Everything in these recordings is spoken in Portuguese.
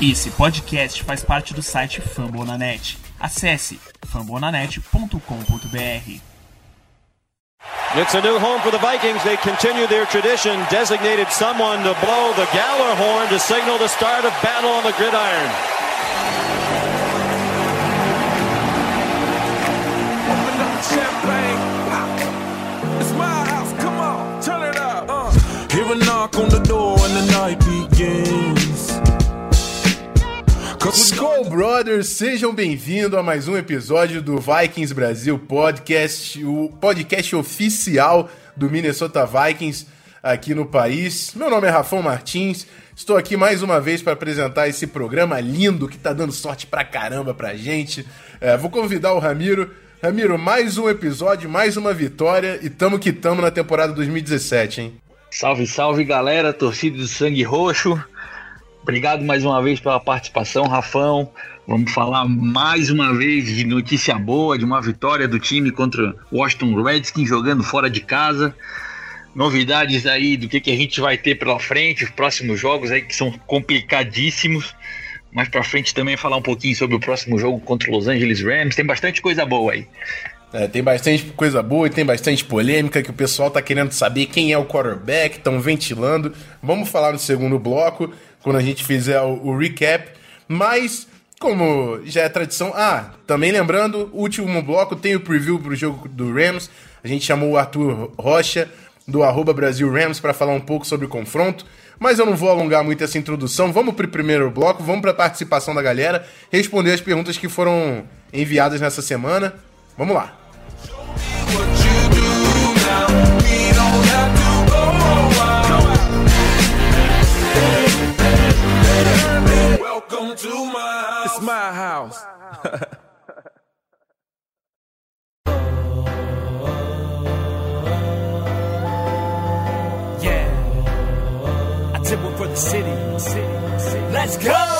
Esse podcast faz parte do site Fambonanet. Acesse fambonanet.com.br. It's a new home for the Vikings. They continue their tradition, designated someone to blow the Galler horn to signal the start of battle on the gridiron. Open up the champagne. pop. It's my house. Come on, turn it up. Uh. Hear a knock on the door and the night begins. Skull Brothers, sejam bem-vindos a mais um episódio do Vikings Brasil Podcast, o podcast oficial do Minnesota Vikings aqui no país. Meu nome é Rafão Martins, estou aqui mais uma vez para apresentar esse programa lindo que tá dando sorte pra caramba pra gente. É, vou convidar o Ramiro. Ramiro, mais um episódio, mais uma vitória e tamo que tamo na temporada 2017, hein? Salve, salve galera, torcida do Sangue Roxo. Obrigado mais uma vez pela participação, Rafão. Vamos falar mais uma vez de notícia boa, de uma vitória do time contra o Washington Redskins jogando fora de casa. Novidades aí do que, que a gente vai ter pela frente, os próximos jogos aí que são complicadíssimos. Mais pra frente também falar um pouquinho sobre o próximo jogo contra os Los Angeles Rams. Tem bastante coisa boa aí. É, tem bastante coisa boa e tem bastante polêmica que o pessoal tá querendo saber quem é o quarterback, estão ventilando. Vamos falar no segundo bloco, quando a gente fizer o, o recap. Mas, como já é tradição. Ah, também lembrando, último bloco tem o preview pro jogo do Rams. A gente chamou o Arthur Rocha, do arroba Brasil Rams, para falar um pouco sobre o confronto. Mas eu não vou alongar muito essa introdução. Vamos pro primeiro bloco, vamos pra participação da galera, responder as perguntas que foram enviadas nessa semana. Vamos lá. What you do now, we don't have to go wild. Welcome to my house. It's my house. Yeah. I did one for the city. Let's go!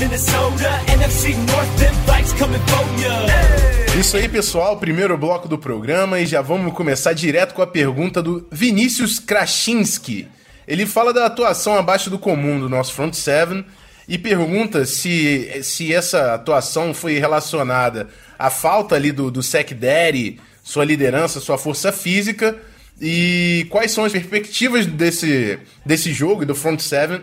Minnesota, NFC North, coming. Isso aí, pessoal, primeiro bloco do programa e já vamos começar direto com a pergunta do Vinícius Krasinski. Ele fala da atuação abaixo do comum do nosso front seven e pergunta se, se essa atuação foi relacionada à falta ali do, do secondary, sua liderança, sua força física e quais são as perspectivas desse, desse jogo e do front seven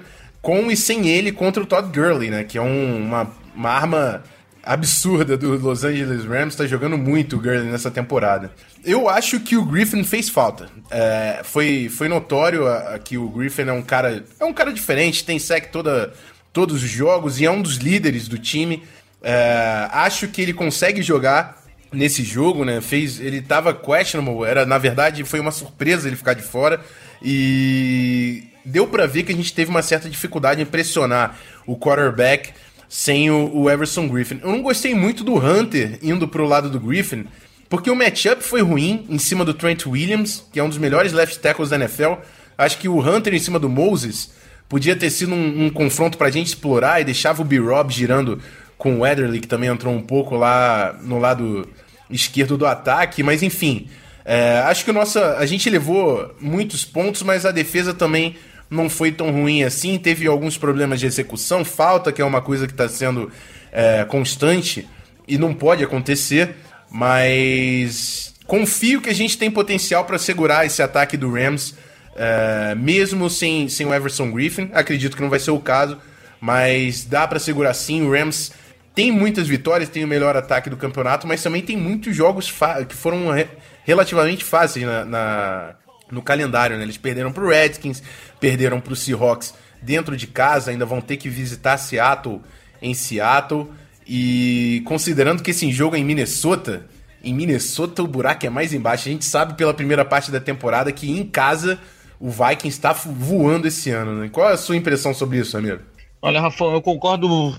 com e sem ele contra o Todd Gurley, né? Que é um- uma, uma arma absurda do Los Angeles Rams, tá jogando muito o Gurley nessa temporada. Eu acho que o Griffin fez falta. É, foi, foi notório a- a que o Griffin é um cara é um cara diferente, tem sec toda, todos os jogos e é um dos líderes do time. É, acho que ele consegue jogar nesse jogo, né? Fez, ele tava questionable, era na verdade foi uma surpresa ele ficar de fora e deu pra ver que a gente teve uma certa dificuldade em pressionar o quarterback sem o, o Everson Griffin. Eu não gostei muito do Hunter indo pro lado do Griffin, porque o matchup foi ruim em cima do Trent Williams, que é um dos melhores left tackles da NFL. Acho que o Hunter em cima do Moses podia ter sido um, um confronto pra gente explorar e deixava o B-Rob girando com o Weatherly, que também entrou um pouco lá no lado esquerdo do ataque, mas enfim. é, acho que nossa, a gente levou muitos pontos, mas a defesa também não foi tão ruim assim. Teve alguns problemas de execução, falta, que é uma coisa que está sendo é, constante e não pode acontecer, mas confio que a gente tem potencial para segurar esse ataque do Rams, é, mesmo sem, sem o Everson Griffin. Acredito que não vai ser o caso, mas dá para segurar sim. O Rams tem muitas vitórias, tem o melhor ataque do campeonato, mas também tem muitos jogos que foram re- relativamente fáceis na, na- no calendário. Né? Eles perderam pro Redskins, perderam pro Seahawks dentro de casa, ainda vão ter que visitar Seattle em Seattle. E considerando que esse jogo é em Minnesota, em Minnesota o buraco é mais embaixo. A gente sabe pela primeira parte da temporada que em casa o Vikings está voando esse ano. Né? Qual é a sua impressão sobre isso, Amir? Olha, Rafão, eu concordo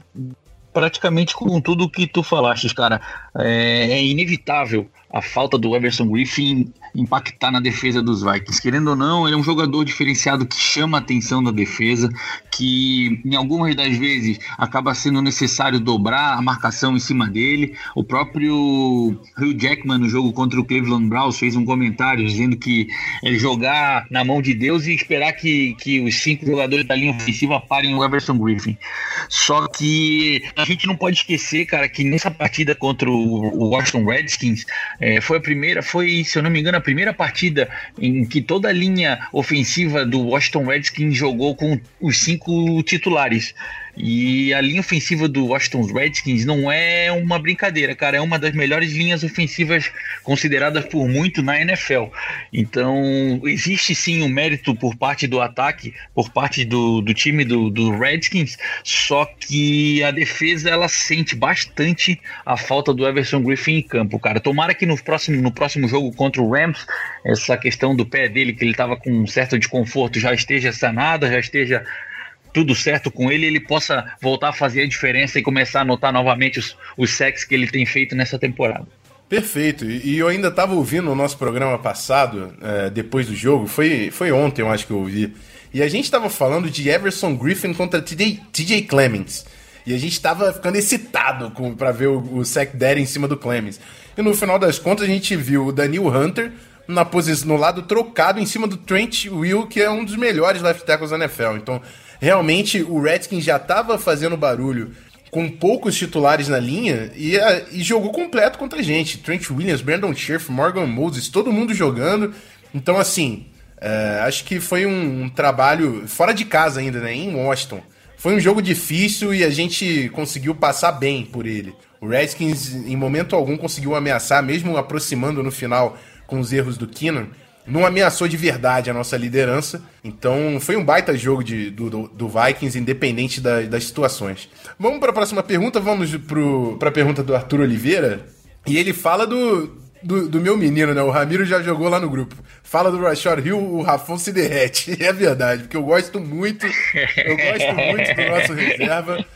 praticamente com tudo que tu falaste, cara. É, é inevitável a falta do Everson Griffin impactar na defesa dos Vikings. Querendo ou não, ele é um jogador diferenciado que chama a atenção da defesa, que em algumas das vezes acaba sendo necessário dobrar a marcação em cima dele. O próprio Hugh Jackman no jogo contra o Cleveland Browns fez um comentário dizendo que ele jogar na mão de Deus e esperar que, que os cinco jogadores da linha ofensiva parem o Everson Griffin. Só que a gente não pode esquecer, cara, que nessa partida contra o Washington Redskins é, foi a primeira, foi, se eu não me engano, a primeira partida em que toda a linha ofensiva do Washington Redskins jogou com os cinco titulares. E a linha ofensiva do Washington Redskins não é uma brincadeira, cara. É uma das melhores linhas ofensivas consideradas por muito na NFL. Então, existe sim um mérito por parte do ataque, por parte do, do time do, do Redskins, só que a defesa ela sente bastante a falta do Everson Griffin em campo, cara. Tomara que no próximo, no próximo jogo contra o Rams, essa questão do pé dele, que ele estava com um certo desconforto, já esteja sanada, já esteja tudo certo com ele, ele possa voltar a fazer a diferença e começar a notar novamente os, os sacks que ele tem feito nessa temporada. Perfeito. E eu ainda estava ouvindo o nosso programa passado, é, depois do jogo, foi, foi ontem eu acho que eu ouvi, e a gente estava falando de Everson Griffin contra TJ, TJ Clemens. E a gente estava ficando excitado para ver o, o sack daddy em cima do Clemens. E no final das contas a gente viu o Daniel Hunter na posição no lado trocado em cima do Trent Will, que é um dos melhores left tackles da NFL. Então, realmente o Redskins já estava fazendo barulho com poucos titulares na linha e, e, jogou completo contra a gente. Trent Williams, Brandon Scherf, Morgan Moses, todo mundo jogando. Então, assim, é, acho que foi um, um, trabalho fora de casa ainda, né? Em Washington. Foi um jogo difícil e a gente conseguiu passar bem por ele. O Redskins, em momento algum, conseguiu ameaçar, mesmo aproximando no final com os erros do Keenan não ameaçou de verdade a nossa liderança. Então foi um baita jogo de, do, do Vikings, independente da, das situações. Vamos para a próxima pergunta, vamos para a pergunta do Arthur Oliveira. E ele fala do, do, do, meu menino, né? O Ramiro já jogou lá no grupo. Fala do Rashard Hill, o Rafão se derrete. É verdade, porque eu gosto muito, eu gosto muito do nosso reserva,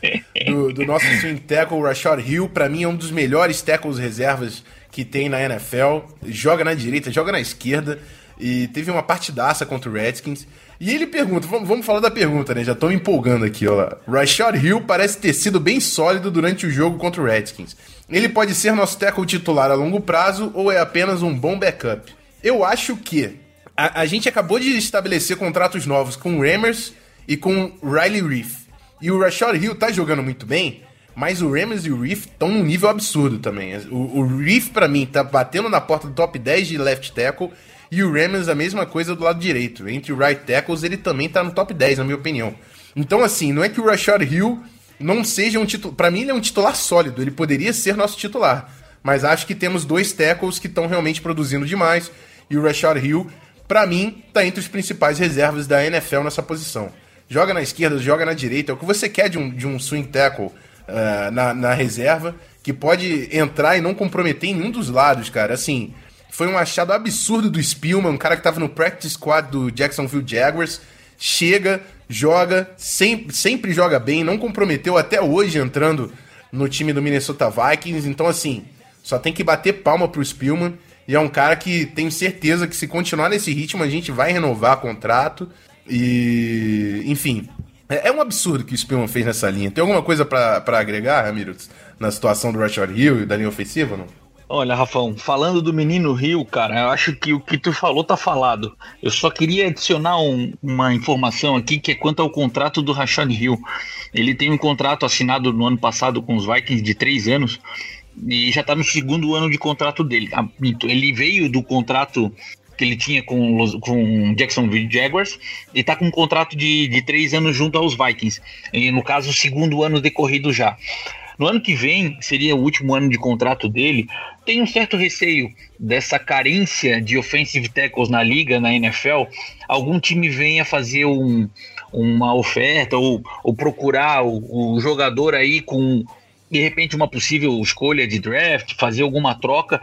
do, do nosso swing tackle, o Rashard Hill. Para mim é um dos melhores tackles reservas que tem na NFL. Joga na direita, joga na esquerda e teve uma partidaça contra o Redskins. E ele pergunta, vamos, vamos falar da pergunta, né? Já me empolgando aqui, ó. Rashad Hill parece ter sido bem sólido durante o jogo contra o Redskins. Ele pode ser nosso tackle titular a longo prazo ou é apenas um bom backup? Eu acho que a, a gente acabou de estabelecer contratos novos com o Ramers e com o Riley Reef. E o Rashad Hill tá jogando muito bem, mas o Ramers e o Reef estão num nível absurdo também. O, o Reef, para mim, tá batendo na porta do top 10 de left tackle e o Ramens a mesma coisa do lado direito. Entre o right tackles, ele também tá no top 10, na minha opinião. Então, assim, não é que o Rashad Hill não seja um titular. Para mim, ele é um titular sólido. Ele poderia ser nosso titular. Mas acho que temos dois tackles que estão realmente produzindo demais. E o Rashad Hill, para mim, tá entre os principais reservas da NFL nessa posição. Joga na esquerda, joga na direita. É o que você quer de um, de um swing tackle uh, na, na reserva, que pode entrar e não comprometer em nenhum dos lados, cara. Assim, foi um achado absurdo do Spielman, um cara que estava no practice squad do Jacksonville Jaguars. Chega, joga, sempre, sempre joga bem, não comprometeu até hoje entrando no time do Minnesota Vikings. Então, assim, só tem que bater palma pro Spielman. E é um cara que tenho certeza que se continuar nesse ritmo, a gente vai renovar contrato. E, enfim, é, é um absurdo que o Spielman fez nessa linha. Tem alguma coisa para agregar, Ramiro, na situação do Rashard Hill e da linha ofensiva, não? Olha, Rafão, falando do menino Rio, cara, eu acho que o que tu falou tá falado. Eu só queria adicionar um, uma informação aqui que é quanto ao contrato do Rashad Hill. Ele tem um contrato assinado no ano passado com os Vikings de três anos e já está no segundo ano de contrato dele. Ah, ele veio do contrato que ele tinha com, com Jacksonville Jaguars e está com um contrato de, de três anos junto aos Vikings. E, no caso, o segundo ano decorrido já. No ano que vem, seria o último ano de contrato dele, tem um certo receio dessa carência de offensive tackles na liga, na NFL, algum time venha fazer um, uma oferta ou, ou procurar o, o jogador aí com de repente uma possível escolha de draft, fazer alguma troca,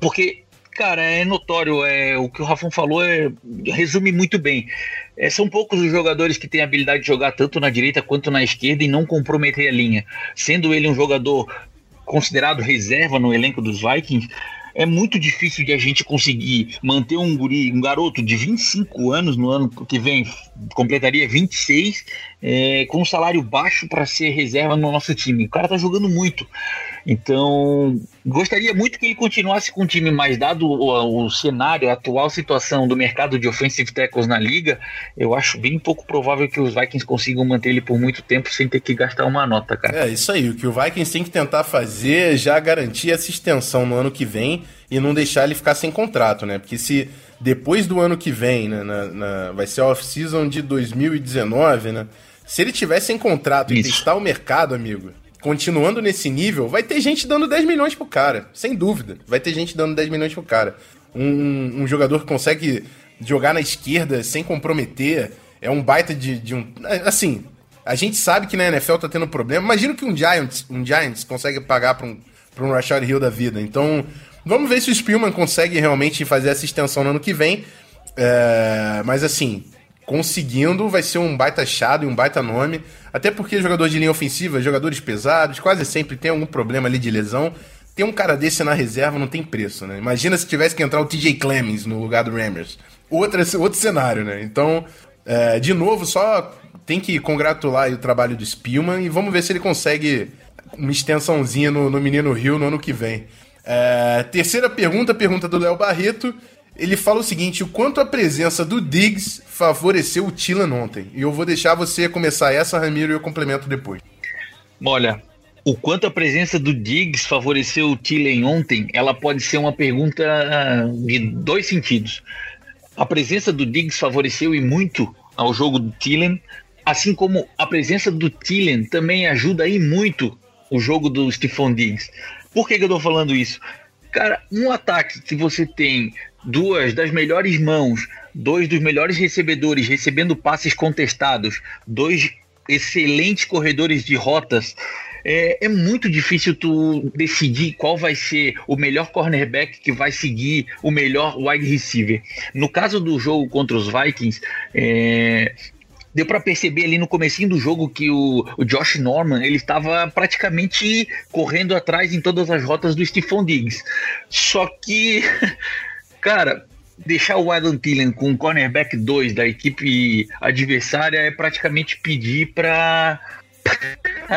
porque cara, é notório, é, o que o Rafão falou é, resume muito bem. É, são poucos os jogadores que têm a habilidade de jogar tanto na direita quanto na esquerda e não comprometer a linha. Sendo ele um jogador considerado reserva no elenco dos Vikings, é muito difícil de a gente conseguir manter um guri, um garoto de 25 anos no ano que vem, completaria 26, é, com um salário baixo para ser reserva no nosso time. O cara tá jogando muito. Então, gostaria muito que ele continuasse com o time, mas dado o, o, cenário, a atual situação do mercado de offensive tackles na liga, eu acho bem pouco provável que os Vikings consigam manter ele por muito tempo sem ter que gastar uma nota, cara. É, isso aí. O que o Vikings tem que tentar fazer é já garantir essa extensão no ano que vem e não deixar ele ficar sem contrato, né? Porque se depois do ano que vem, né, na, na vai ser a off-season de 2019, né? Se ele tivesse em contrato isso. e testar o mercado, amigo, continuando nesse nível, vai ter gente dando 10 milhões pro cara, sem dúvida. Vai ter gente dando 10 milhões pro cara. Um, um jogador que consegue jogar na esquerda sem comprometer, é um baita de, de um. Assim, a gente sabe que na NFL tá tendo problema. Imagina que um Giants, um Giants consegue pagar pra um, pra um Rashad Hill da vida. Então, vamos ver se o Spielman consegue realmente fazer essa extensão no ano que vem. É, mas assim, conseguindo, vai ser um baita achado e um baita nome. Até porque jogador de linha ofensiva, jogadores pesados, quase sempre tem algum problema ali de lesão. Tem um cara desse na reserva, não tem preço, né? Imagina se tivesse que entrar o TJ Clemens no lugar do Rammers. Outra, outro cenário, né? Então, é, de novo, só tem que congratular o trabalho do Spielman e vamos ver se ele consegue uma extensãozinha no, no Menino Rio no ano que vem. É, terceira pergunta, pergunta do Léo Barreto. Ele fala o seguinte: o quanto a presença do Diggs favoreceu o Tilan ontem? E eu vou deixar você começar essa, Ramiro, e eu complemento depois. Olha, o quanto a presença do Diggs favoreceu o Tillen ontem, ela pode ser uma pergunta ah, de dois sentidos. A presença do Diggs favoreceu e muito ao jogo do Tillen, assim como a presença do Tillen também ajuda aí muito o jogo do Stephon Diggs. Por que, que eu tô falando isso? Cara, um ataque que você tem duas das melhores mãos, dois dos melhores recebedores recebendo passes contestados, dois excelentes corredores de rotas. É, é, muito difícil tu decidir qual vai ser o melhor cornerback que vai seguir o melhor wide receiver. No caso do jogo contra os Vikings, é, deu para perceber ali no comecinho do jogo que o, o Josh Norman ele estava praticamente correndo atrás em todas as rotas do Stephon Diggs. Só que Cara, deixar o Adam Thielen com o cornerback 2 da equipe adversária é praticamente pedir para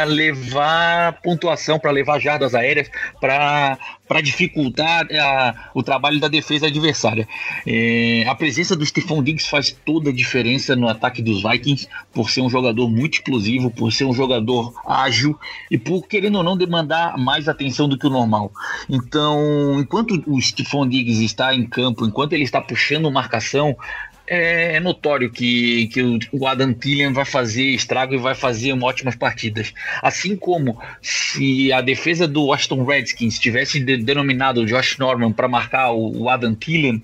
levar pontuação, para levar jardas aéreas, para dificultar a, o trabalho da defesa adversária. É, a presença do Stephon Diggs faz toda a diferença no ataque dos Vikings, por ser um jogador muito explosivo, por ser um jogador ágil e por, querendo ou não, demandar mais atenção do que o normal. Então, enquanto o Stephon Diggs está em campo, enquanto ele está puxando marcação, é, notório que, que o Adam Thielen vai fazer estrago e vai fazer ótimas partidas. Assim como se a defesa do Washington Redskins tivesse denominado o Josh Norman para marcar o, Adam Thielen,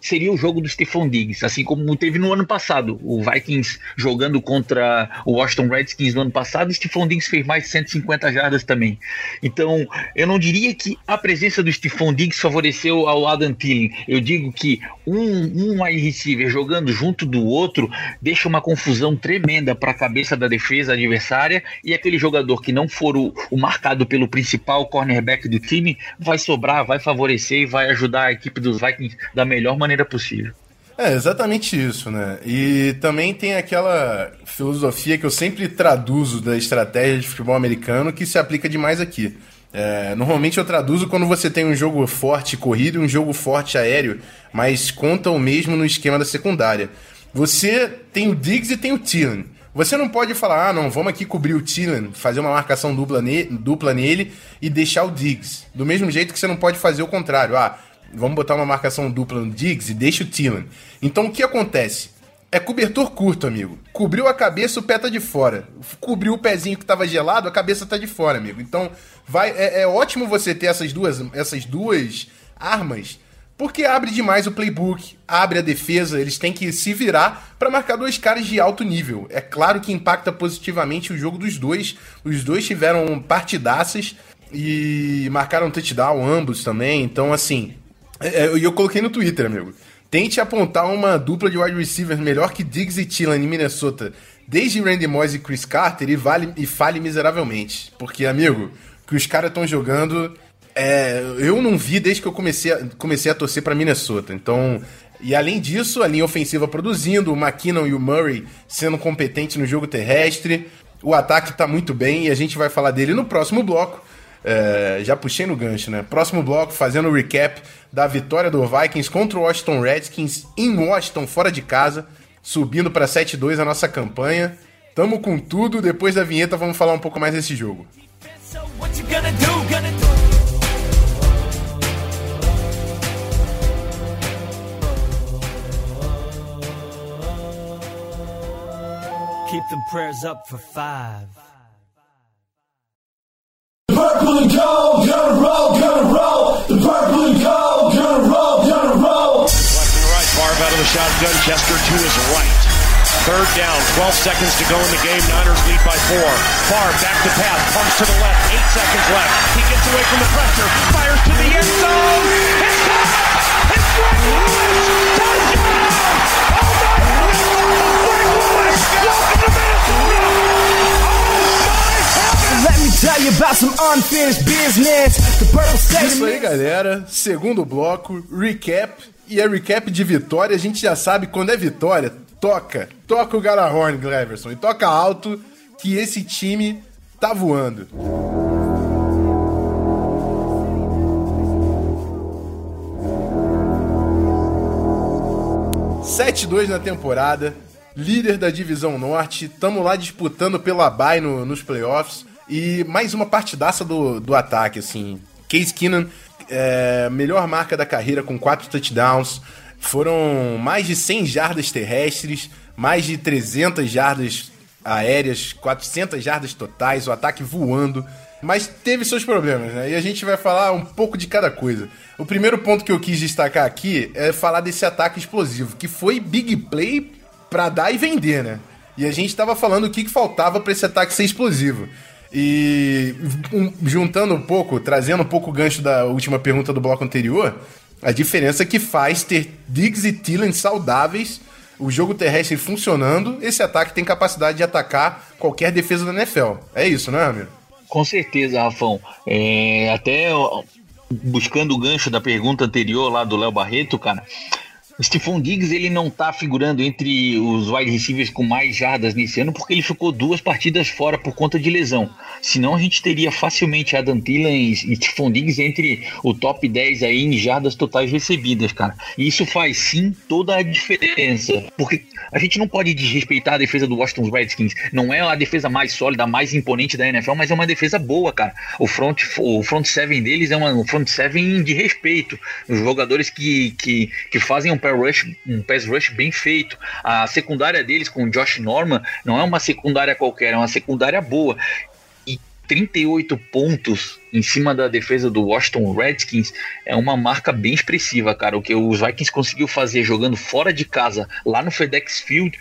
seria o jogo do Stephon Diggs, assim como teve no ano passado. O Vikings jogando contra o Washington Redskins no ano passado, Stephon Diggs fez mais de 150 jardas também. Então, eu não diria que a presença do Stephon Diggs favoreceu ao Adam Thielen. Eu digo que um, um wide receiver jogando junto do outro deixa uma confusão tremenda para a cabeça da defesa adversária e aquele jogador que não for o, o marcado pelo principal cornerback do time vai sobrar, vai favorecer e vai ajudar a equipe dos Vikings da melhor maneira maneira possível. É, exatamente isso, né? E também tem aquela filosofia que eu sempre traduzo da estratégia de futebol americano que se aplica demais aqui. É, normalmente eu traduzo quando você tem um jogo forte corrido e um jogo forte aéreo, mas conta o mesmo no esquema da secundária. Você tem o Diggs e tem o Thielen. Você não pode falar, ah, não, vamos aqui cobrir o Thielen, fazer uma marcação dupla, ne dupla nele e deixar o Diggs. Do mesmo jeito que você não pode fazer o contrário. Ah, Vamos botar uma marcação dupla no Diggs e deixa o Thielen. Então o que acontece? É cobertor curto, amigo. Cobriu a cabeça, o pé tá de fora. Cobriu o pezinho que tava gelado, a cabeça tá de fora, amigo. Então vai, é, é ótimo você ter essas duas, essas duas armas, porque abre demais o playbook, abre a defesa, eles têm que se virar para marcar dois caras de alto nível. É claro que impacta positivamente o jogo dos dois. Os dois tiveram partidaças e marcaram touchdown ambos também. Então, assim, eu, eu coloquei no Twitter, amigo. Tente apontar uma dupla de wide receivers melhor que Diggs e Thielen em Minnesota, desde Randy Moss e Chris Carter, e, vale, e fale miseravelmente. Porque, amigo, que os caras estão jogando, é, eu não vi desde que eu comecei a, comecei a torcer para Minnesota. Então, e além disso, a linha ofensiva produzindo, o McKinnon e o Murray sendo competentes no jogo terrestre. O ataque tá muito bem e a gente vai falar dele no próximo bloco. É, já puxei no gancho, né? Próximo bloco, fazendo o recap da vitória do Vikings contra o Washington Redskins em Washington, fora de casa, subindo para 7-2 a nossa campanha. Tamo com tudo. Depois da vinheta, vamos falar um pouco mais desse jogo. Keep them prayers up for five. Purple and gold, gonna roll, gonna roll. The purple and gold, gonna roll, gonna roll. Left and right, Favre out of the shotgun. Chester to his right. Third down, 12 seconds to go in the game. Niners lead by four. Favre back to pass, pumps to the left. Eight seconds left. He gets away from the pressure, fires to the end zone. It's caught! It's Greg Lewis! Touchdown! Oh my God! Greg Lewis! Welcome to Minnesota! Isso aí, galera. Segundo bloco, recap. E é recap de vitória. A gente já sabe quando é vitória. Toca. Toca o Galahorn, Gleverson. E toca alto que esse time tá voando. Sete 2 na temporada, líder da divisão norte, tamo lá disputando pela bye no- nos playoffs e mais uma partidaça do, do ataque, assim. Case Keenan, é, melhor marca da carreira com quatro touchdowns, foram mais de 100 jardas terrestres, mais de 300 jardas aéreas, 400 jardas totais, o ataque voando. Mas teve seus problemas, né? E a gente vai falar um pouco de cada coisa. O primeiro ponto que eu quis destacar aqui é falar desse ataque explosivo, que foi big play pra dar e vender, né? E a gente tava falando o que, que faltava pra esse ataque ser explosivo. E um, juntando um pouco, trazendo um pouco o gancho da última pergunta do bloco anterior, a diferença que faz ter Diggs e Thielen saudáveis, o jogo terrestre funcionando, esse ataque tem capacidade de atacar qualquer defesa da NFL. É isso, né, amigo? Com certeza, Rafão. É, até buscando o gancho da pergunta anterior lá do Léo Barreto, cara. Stephon Diggs ele não tá figurando entre os wide receivers com mais jardas nesse ano porque ele ficou duas partidas fora por conta de lesão. Senão a gente teria facilmente Adam Thielen e Stephon Diggs entre o top 10 aí em jardas totais recebidas, cara. E isso faz sim toda a diferença. Porque a gente não pode desrespeitar a defesa do Washington Redskins. Não é a defesa mais sólida, mais imponente da NFL, mas é uma defesa boa, cara. O front, o front seven deles é uma, um front seven de respeito. Os jogadores que, que, que fazem um rush, um pass rush bem feito. A secundária deles com o Josh Norman não é uma secundária qualquer, é uma secundária boa. E 38 pontos em cima da defesa do Washington Redskins é uma marca bem expressiva, cara. O que os Vikings conseguiu fazer jogando fora de casa, lá no FedEx Field,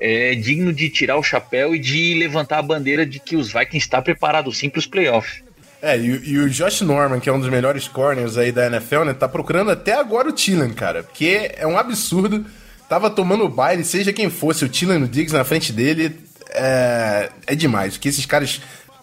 é digno de tirar o chapéu e de levantar a bandeira de que os Vikings está preparado sim para os playoffs. É, e, e o Josh Norman, que é um dos melhores corners aí da NFL, né, tá procurando até agora o Thielen, cara, porque é um absurdo. Tava tomando baile, seja quem fosse, o Thielen e o Diggs na frente dele, é, é demais. Porque esses caras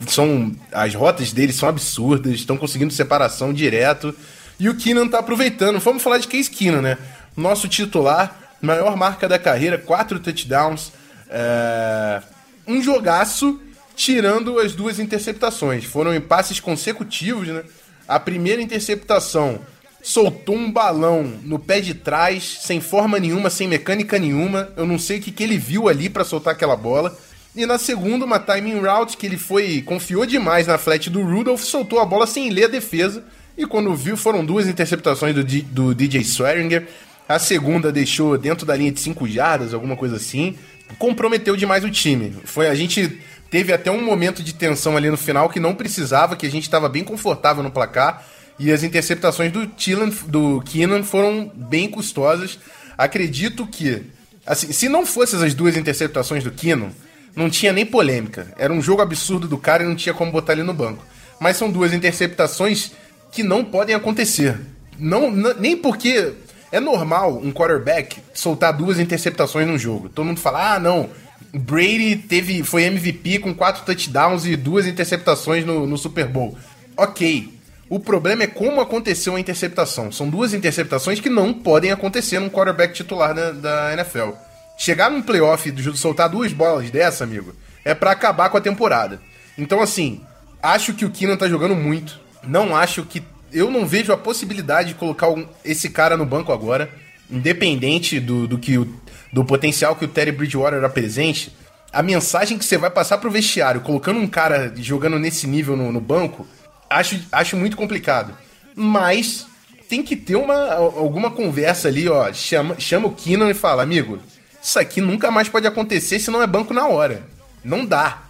são. As rotas deles são absurdas, estão conseguindo separação direto. E o Keenan tá aproveitando. Vamos falar de Case Keenan, né? Nosso titular, maior marca da carreira, quatro touchdowns. É, um jogaço, tirando as duas interceptações. Foram em passes consecutivos, né? A primeira interceptação soltou um balão no pé de trás, sem forma nenhuma, sem mecânica nenhuma. Eu não sei o que, que ele viu ali para soltar aquela bola. E na segunda, uma timing route que ele foi confiou demais na flat do Rudolph, soltou a bola sem ler a defesa. E quando viu, foram duas interceptações do, D- do DJ Swearinger. A segunda deixou dentro da linha de 5 jardas, alguma coisa assim. Comprometeu demais o time. Foi a gente teve até um momento de tensão ali no final que não precisava, que a gente estava bem confortável no placar. E as interceptações do Thielen, do Keenan foram bem custosas. Acredito que, assim, se não fossem as duas interceptações do Keenan, não tinha nem polêmica. Era um jogo absurdo do cara e não tinha como botar ele no banco. Mas são duas interceptações que não podem acontecer. Não, nem porque É normal um quarterback soltar duas interceptações num jogo. Todo mundo fala, ah, não, Brady teve, foi MVP com quatro touchdowns e duas interceptações no, no Super Bowl. Ok. O problema é como aconteceu a interceptação. São duas interceptações que não podem acontecer num quarterback titular da, da NFL. Chegar num playoff e soltar duas bolas dessa, amigo, é para acabar com a temporada. Então, assim, acho que o Keenan tá jogando muito. Não acho que. Eu não vejo a possibilidade de colocar esse cara no banco agora. Independente do, do que o, do potencial que o Terry Bridgewater apresente, a mensagem que você vai passar pro vestiário, colocando um cara jogando nesse nível no, no banco, acho, acho muito complicado. Mas tem que ter uma, alguma conversa ali, ó. Chama, chama o Keenan e fala, amigo, isso aqui nunca mais pode acontecer se não é banco na hora. Não dá.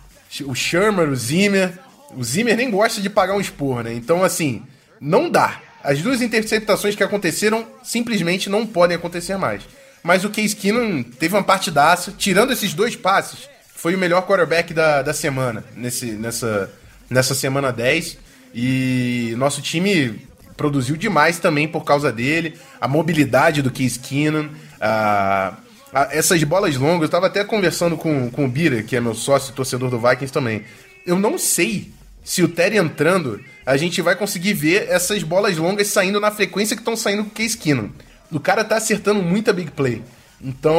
O Shermer, o Zimmer. O Zimmer nem gosta de pagar um esporro, né? Então, assim, não dá. As duas interceptações que aconteceram simplesmente não podem acontecer mais. Mas o Case Keenum teve uma partidaça, tirando esses dois passes, foi o melhor quarterback da, da semana, nesse, nessa, nessa semana 10. E nosso time produziu demais também por causa dele. A mobilidade do Case Keenum, a, a, essas bolas longas. Eu estava até conversando com, com o Bira, que é meu sócio torcedor do Vikings também. Eu não sei se o Terry entrando, a gente vai conseguir ver essas bolas longas saindo na frequência que estão saindo com o Case Keenum. O cara tá acertando muita big play. Então,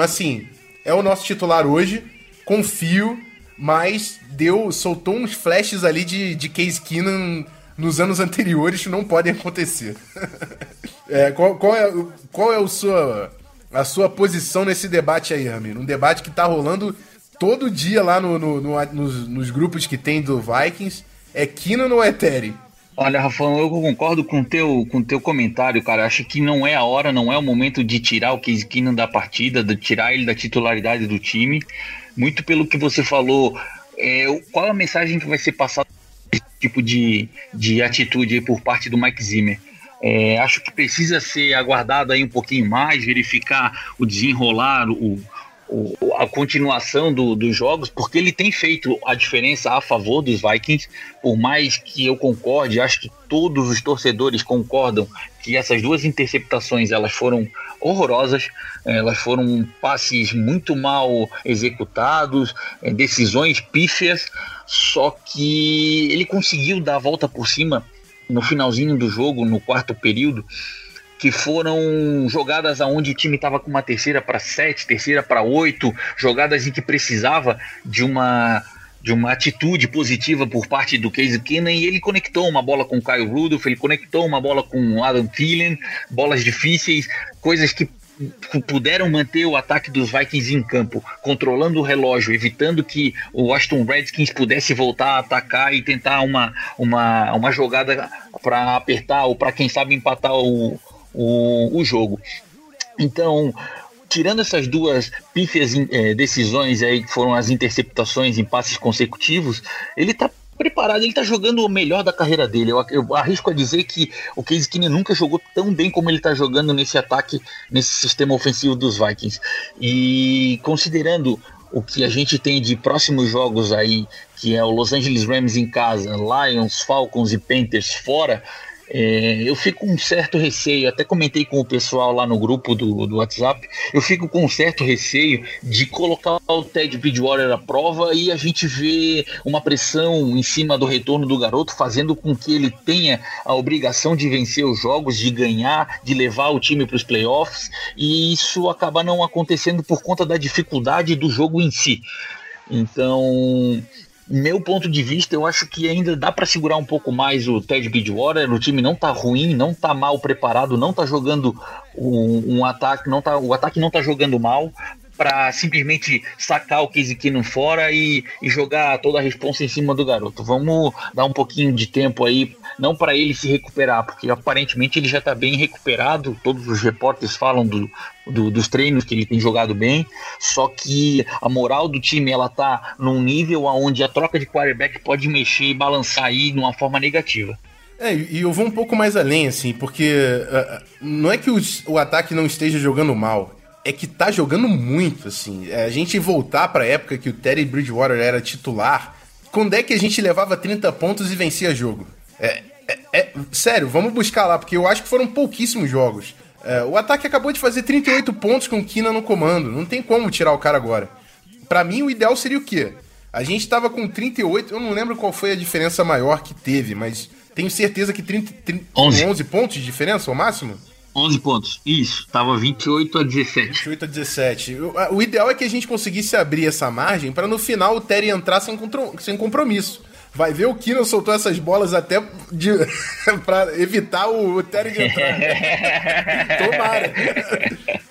assim, é o nosso titular hoje. Confio, mas deu, soltou uns flashes ali de, de Case Keenum nos anos anteriores que não podem acontecer. é, qual, qual, é, qual é o sua, a sua posição nesse debate aí, Ramiro? Um debate que tá rolando todo dia lá no, no, no nos, nos, grupos que tem do Vikings. É Keenan ou é Terry? Olha, Rafão, eu concordo com teu, com teu comentário, cara. Acho que não é a hora, não é o momento de tirar o Case Keenan da partida, de tirar ele da titularidade do time. Muito pelo que você falou, é, qual a mensagem que vai ser passada esse tipo de, de atitude por parte do Mike Zimmer? É, acho que precisa ser aguardado aí um pouquinho mais, verificar o desenrolar, o, a continuação do, dos jogos, porque ele tem feito a diferença a favor dos Vikings, por mais que eu concorde, acho que todos os torcedores concordam que essas duas interceptações elas foram horrorosas, elas foram passes muito mal executados, é, decisões pífias, só que ele conseguiu dar a volta por cima no finalzinho do jogo, no quarto período, que foram jogadas aonde o time estava com uma terceira para sete, terceira para oito, jogadas em que precisava de uma de uma atitude positiva por parte do Casey Keenan e ele conectou uma bola com o Kyle Rudolph, ele conectou uma bola com o Adam Thielen, bolas difíceis, coisas que puderam manter o ataque dos Vikings em campo, controlando o relógio, evitando que o Washington Redskins pudesse voltar a atacar e tentar uma, uma, uma jogada para apertar ou para quem sabe empatar o, o, o jogo. Então, tirando essas duas pífias é, decisões aí, que foram as interceptações em passes consecutivos, ele está preparado, ele está jogando o melhor da carreira dele. Eu, eu, arrisco a dizer que o Case Keenum nunca jogou tão bem como ele está jogando nesse ataque, nesse sistema ofensivo dos Vikings. E considerando o que a gente tem de próximos jogos aí, que é o Los Angeles Rams em casa, Lions, Falcons e Panthers fora, é, eu fico com um certo receio, até comentei com o pessoal lá no grupo do, do WhatsApp, eu fico com um certo receio de colocar o Ted Bridgewater à prova e a gente ver uma pressão em cima do retorno do garoto, fazendo com que ele tenha a obrigação de vencer os jogos, de ganhar, de levar o time para os playoffs, e isso acaba não acontecendo por conta da dificuldade do jogo em si. Então, meu ponto de vista, eu acho que ainda dá para segurar um pouco mais o Ted Bridgewater. O time não tá ruim, não tá mal preparado, não tá jogando um, um ataque, não tá, o ataque não tá jogando mal para simplesmente sacar o Casey Keenum fora e, e, jogar toda a responsa em cima do garoto. Vamos dar um pouquinho de tempo aí, não para ele se recuperar, porque aparentemente ele já está bem recuperado. Todos os repórteres falam do, do, dos treinos que ele tem jogado bem, só que a moral do time ela tá num nível onde a troca de quarterback pode mexer e balançar aí de uma forma negativa. É, e eu vou um pouco mais além, assim, porque uh, não é que o ataque não esteja jogando mal, é que tá jogando muito, assim. É, a gente voltar pra época que o Terry Bridgewater era titular, quando é que a gente levava 30 pontos e vencia jogo? É, é, é, sério, vamos buscar lá, porque eu acho que foram pouquíssimos jogos. É, o ataque acabou de fazer 38 pontos com o Kina no comando. Não tem como tirar o cara agora. Para mim, o ideal seria o quê? A gente tava com 38, eu não lembro qual foi a diferença maior que teve, mas tenho certeza que 30, 30 11. 11 pontos de diferença, o máximo? 11 pontos. Isso, tava 28 a 17. 28 a 17. O, o ideal é que a gente conseguisse abrir essa margem para no final o Terry entrar sem, sem compromisso. Vai ver o Kino soltou essas bolas até de, para evitar o, o Terry de entrar. Tomara.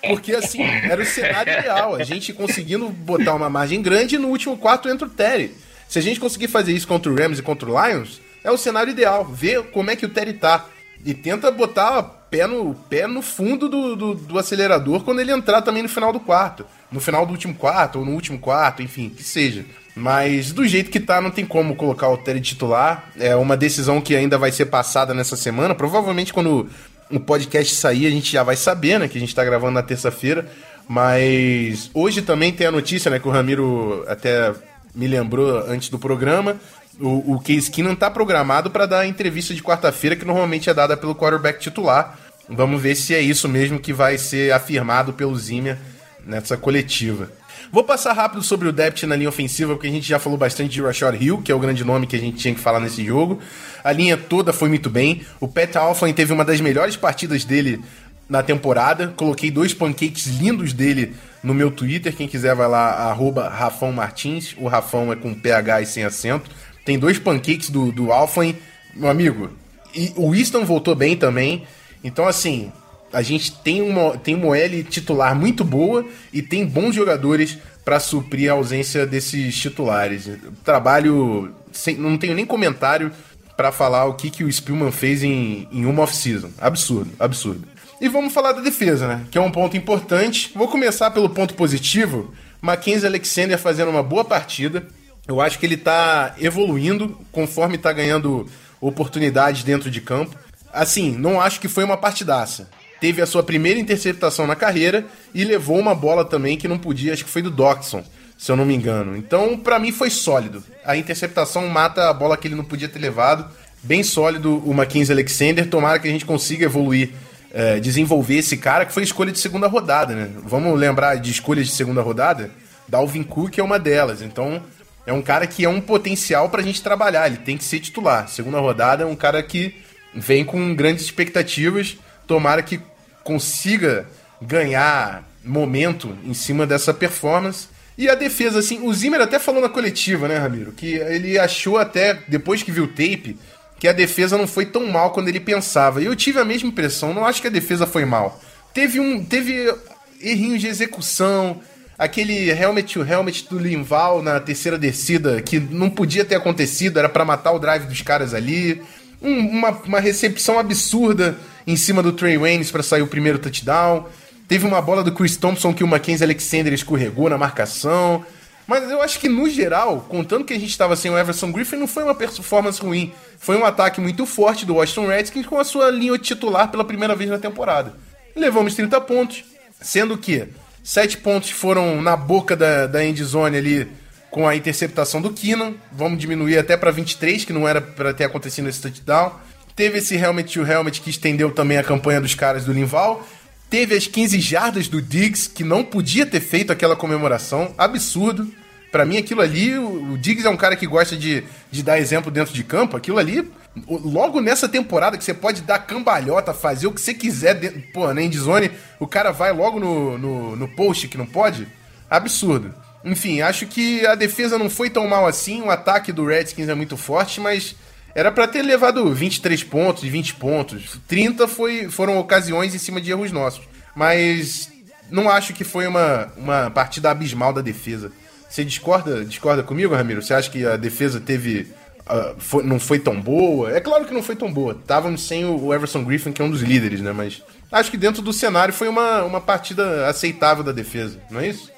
Porque assim, era o cenário ideal. A gente conseguindo botar uma margem grande e no último quarto entra o Terry. Se a gente conseguir fazer isso contra o Rams e contra o Lions, é o cenário ideal. Ver como é que o Terry tá. E tenta botar pé no, pé no fundo do, do, do acelerador quando ele entrar também no final do quarto. No final do último quarto, ou no último quarto, enfim, que seja. Mas do jeito que tá, não tem como colocar o Terry titular. É uma decisão que ainda vai ser passada nessa semana. Provavelmente quando o podcast sair, a gente já vai saber, né? Que a gente tá gravando na terça-feira. Mas hoje também tem a notícia, né? Que o Ramiro até me lembrou antes do programa. O, o Case tá programado para dar a entrevista de quarta-feira, que normalmente é dada pelo quarterback titular. Vamos ver se é isso mesmo que vai ser afirmado pelo Zimmer nessa coletiva. Vou passar rápido sobre o depth na linha ofensiva, porque a gente já falou bastante de Rashard Hill, que é o grande nome que a gente tinha que falar nesse jogo. A linha toda foi muito bem. O Pat Alfan teve uma das melhores partidas dele na temporada. Coloquei dois pancakes lindos dele no meu Twitter. Quem quiser vai lá, arroba Rafão Martins. O Rafão é com PH e sem acento. Tem dois pancakes do, do Alfan. Meu amigo, e o Winston voltou bem também. Então, assim, a gente tem uma, tem uma OL titular muito boa e tem bons jogadores para suprir a ausência desses titulares. Trabalho, sem, não tenho nem comentário para falar o que, que o Spielman fez em, em uma off-season. Absurdo, absurdo. E vamos falar da defesa, né? Que é um ponto importante. Vou começar pelo ponto positivo. Mackenzie Alexander fazendo uma boa partida. Eu acho que ele tá evoluindo conforme tá ganhando oportunidades dentro de campo. Assim, não acho que foi uma partidaça. Teve a sua primeira interceptação na carreira e levou uma bola também que não podia, acho que foi do Doxson, se eu não me engano. Então, pra mim foi sólido. A interceptação mata a bola que ele não podia ter levado. Bem sólido o Mackenzie Alexander. Tomara que a gente consiga evoluir, eh, desenvolver esse cara que foi escolha de segunda rodada, né? Vamos lembrar de escolhas de segunda rodada? Dalvin Cook é uma delas. Então, é um cara que é um potencial pra gente trabalhar. Ele tem que ser titular. Segunda rodada é um cara que vem com grandes expectativas. Tomara que consiga ganhar momento em cima dessa performance. E a defesa, assim, o Zimmer até falou na coletiva, né, Ramiro? Que ele achou até, depois que viu o tape, que a defesa não foi tão mal quando ele pensava. E eu tive a mesma impressão, não acho que a defesa foi mal. Teve um. Teve errinhos de execução, aquele helmet to helmet do Linval na terceira descida que não podia ter acontecido, era para matar o drive dos caras ali. Um- uma, uma recepção absurda em cima do Trey Waynes para sair o primeiro touchdown. Teve uma bola do Chris Thompson que o Mackenzie Alexander escorregou na marcação. Mas eu acho que, no geral, contando que a gente estava sem o Everson Griffin, não foi uma performance ruim. Foi um ataque muito forte do Washington Redskins com a sua linha titular pela primeira vez na temporada. Levamos 30 pontos, sendo que 7 pontos foram na boca da, da endzone ali com a interceptação do Keenan. Vamos diminuir até para 23, que não era para ter acontecido esse touchdown. Teve esse helmet to helmet que estendeu também a campanha dos caras do Linval. Teve as 15 jardas do Diggs, que não podia ter feito aquela comemoração. Absurdo. Pra mim, aquilo ali, o Diggs é um cara que gosta de, de dar exemplo dentro de campo. Aquilo ali, logo nessa temporada que você pode dar cambalhota, fazer o que você quiser, dentro, pô, na endzone, o cara vai logo no, no, no post que não pode. Absurdo. Enfim, acho que a defesa não foi tão mal assim. O ataque do Redskins é muito forte, mas era pra ter levado 23 pontos, 20 pontos. 30 foi, foram ocasiões em cima de erros nossos. Mas não acho que foi uma, uma partida abismal da defesa. Você discorda, discorda comigo, Ramiro? Você acha que a defesa teve. ah, foi- não foi tão boa? É claro que não foi tão boa. Estávamos sem o o Everson Griffin, que é um dos líderes, né? Mas acho que dentro do cenário foi uma, uma partida aceitável da defesa, não é isso?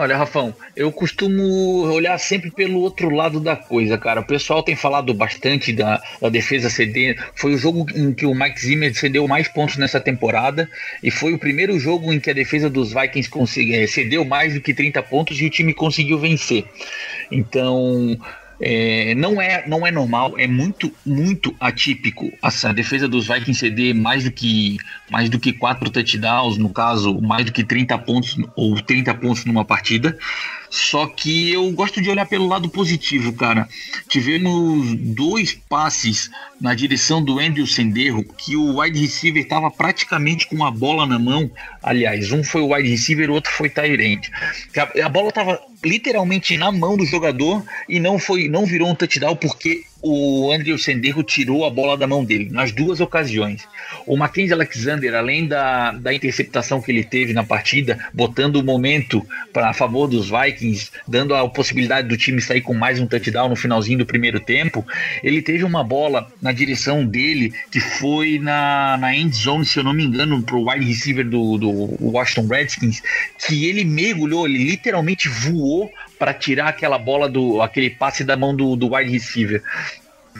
Olha, Rafão, eu costumo olhar sempre pelo outro lado da coisa, cara. O pessoal tem falado bastante da, da defesa ceder. Foi o jogo em que o Mike Zimmer cedeu mais pontos nessa temporada e foi o primeiro jogo em que a defesa dos Vikings consegui- eh, cedeu mais do que 30 pontos e o time conseguiu vencer. Então, É, não, é, não é normal, é muito, muito atípico a defesa dos Vikings ceder mais do que mais do que quatro touchdowns, no caso, mais do que 30 pontos ou 30 pontos numa partida. Só que eu gosto de olhar pelo lado positivo, cara. Tivemos dois passes na direção do Andrew Senderro que o wide receiver estava praticamente com a bola na mão. Aliás, um foi o wide receiver, o outro foi Tyrant. A, a bola estava literalmente na mão do jogador e não foi, não virou um touchdown porque o Andrew Senderro tirou a bola da mão dele, nas duas ocasiões. O Mackenzie Alexander, além da, da interceptação que ele teve na partida, botando o momento para favor dos Vikings, dando a possibilidade do time sair com mais um touchdown no finalzinho do primeiro tempo, ele teve uma bola na direção dele que foi na, na end zone, se eu não me engano, para o wide receiver do, do Washington Redskins, que ele mergulhou, ele literalmente voou para tirar aquela bola do aquele passe da mão do, do wide receiver.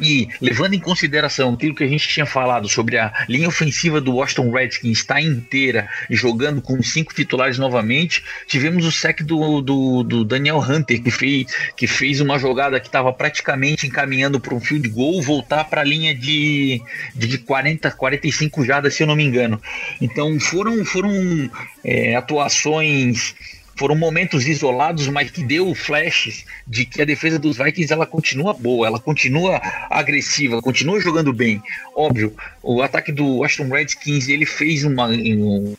E levando em consideração aquilo que a gente tinha falado sobre a linha ofensiva do Washington Redskins estar inteira e jogando com cinco titulares novamente, tivemos o sec do, do, do, Daniel Hunter, que fez, que fez uma jogada que estava praticamente encaminhando para um field goal, voltar para a linha de, de 40, 45 jardas, se eu não me engano. Então foram, foram é, atuações foram momentos isolados, mas que deu flashes de que a defesa dos Vikings ela continua boa, ela continua agressiva, continua jogando bem. Óbvio, o ataque do Washington Redskins ele fez uma, um,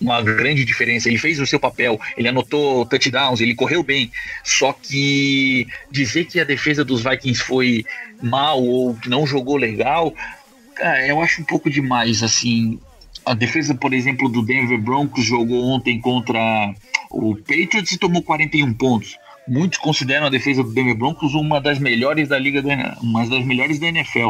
uma grande diferença. Ele fez o seu papel, ele anotou touchdowns, ele correu bem. Só que dizer que a defesa dos Vikings foi mal ou que não jogou legal, cara, eu acho um pouco demais. Assim, a defesa, por exemplo, do Denver Broncos jogou ontem contra o Patriots e tomou 41 pontos. Muitos consideram a defesa do Denver Broncos uma das melhores da liga, uma das melhores da NFL.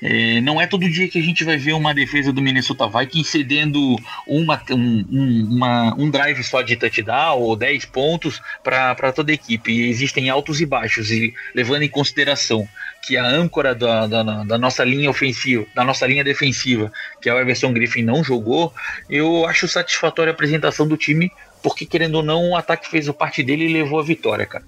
É, não é todo dia que a gente vai ver uma defesa do Minnesota Vikings cedendo uma, um, uma, um drive só de touchdown ou 10 pontos para toda a equipe. E existem altos e baixos, e levando em consideração que a âncora da, da, da, nossa linha ofensiva, da nossa linha defensiva, que é o Everson Griffin, não jogou, eu acho satisfatória a apresentação do time porque querendo ou não, o ataque fez o parte dele e levou a vitória, cara.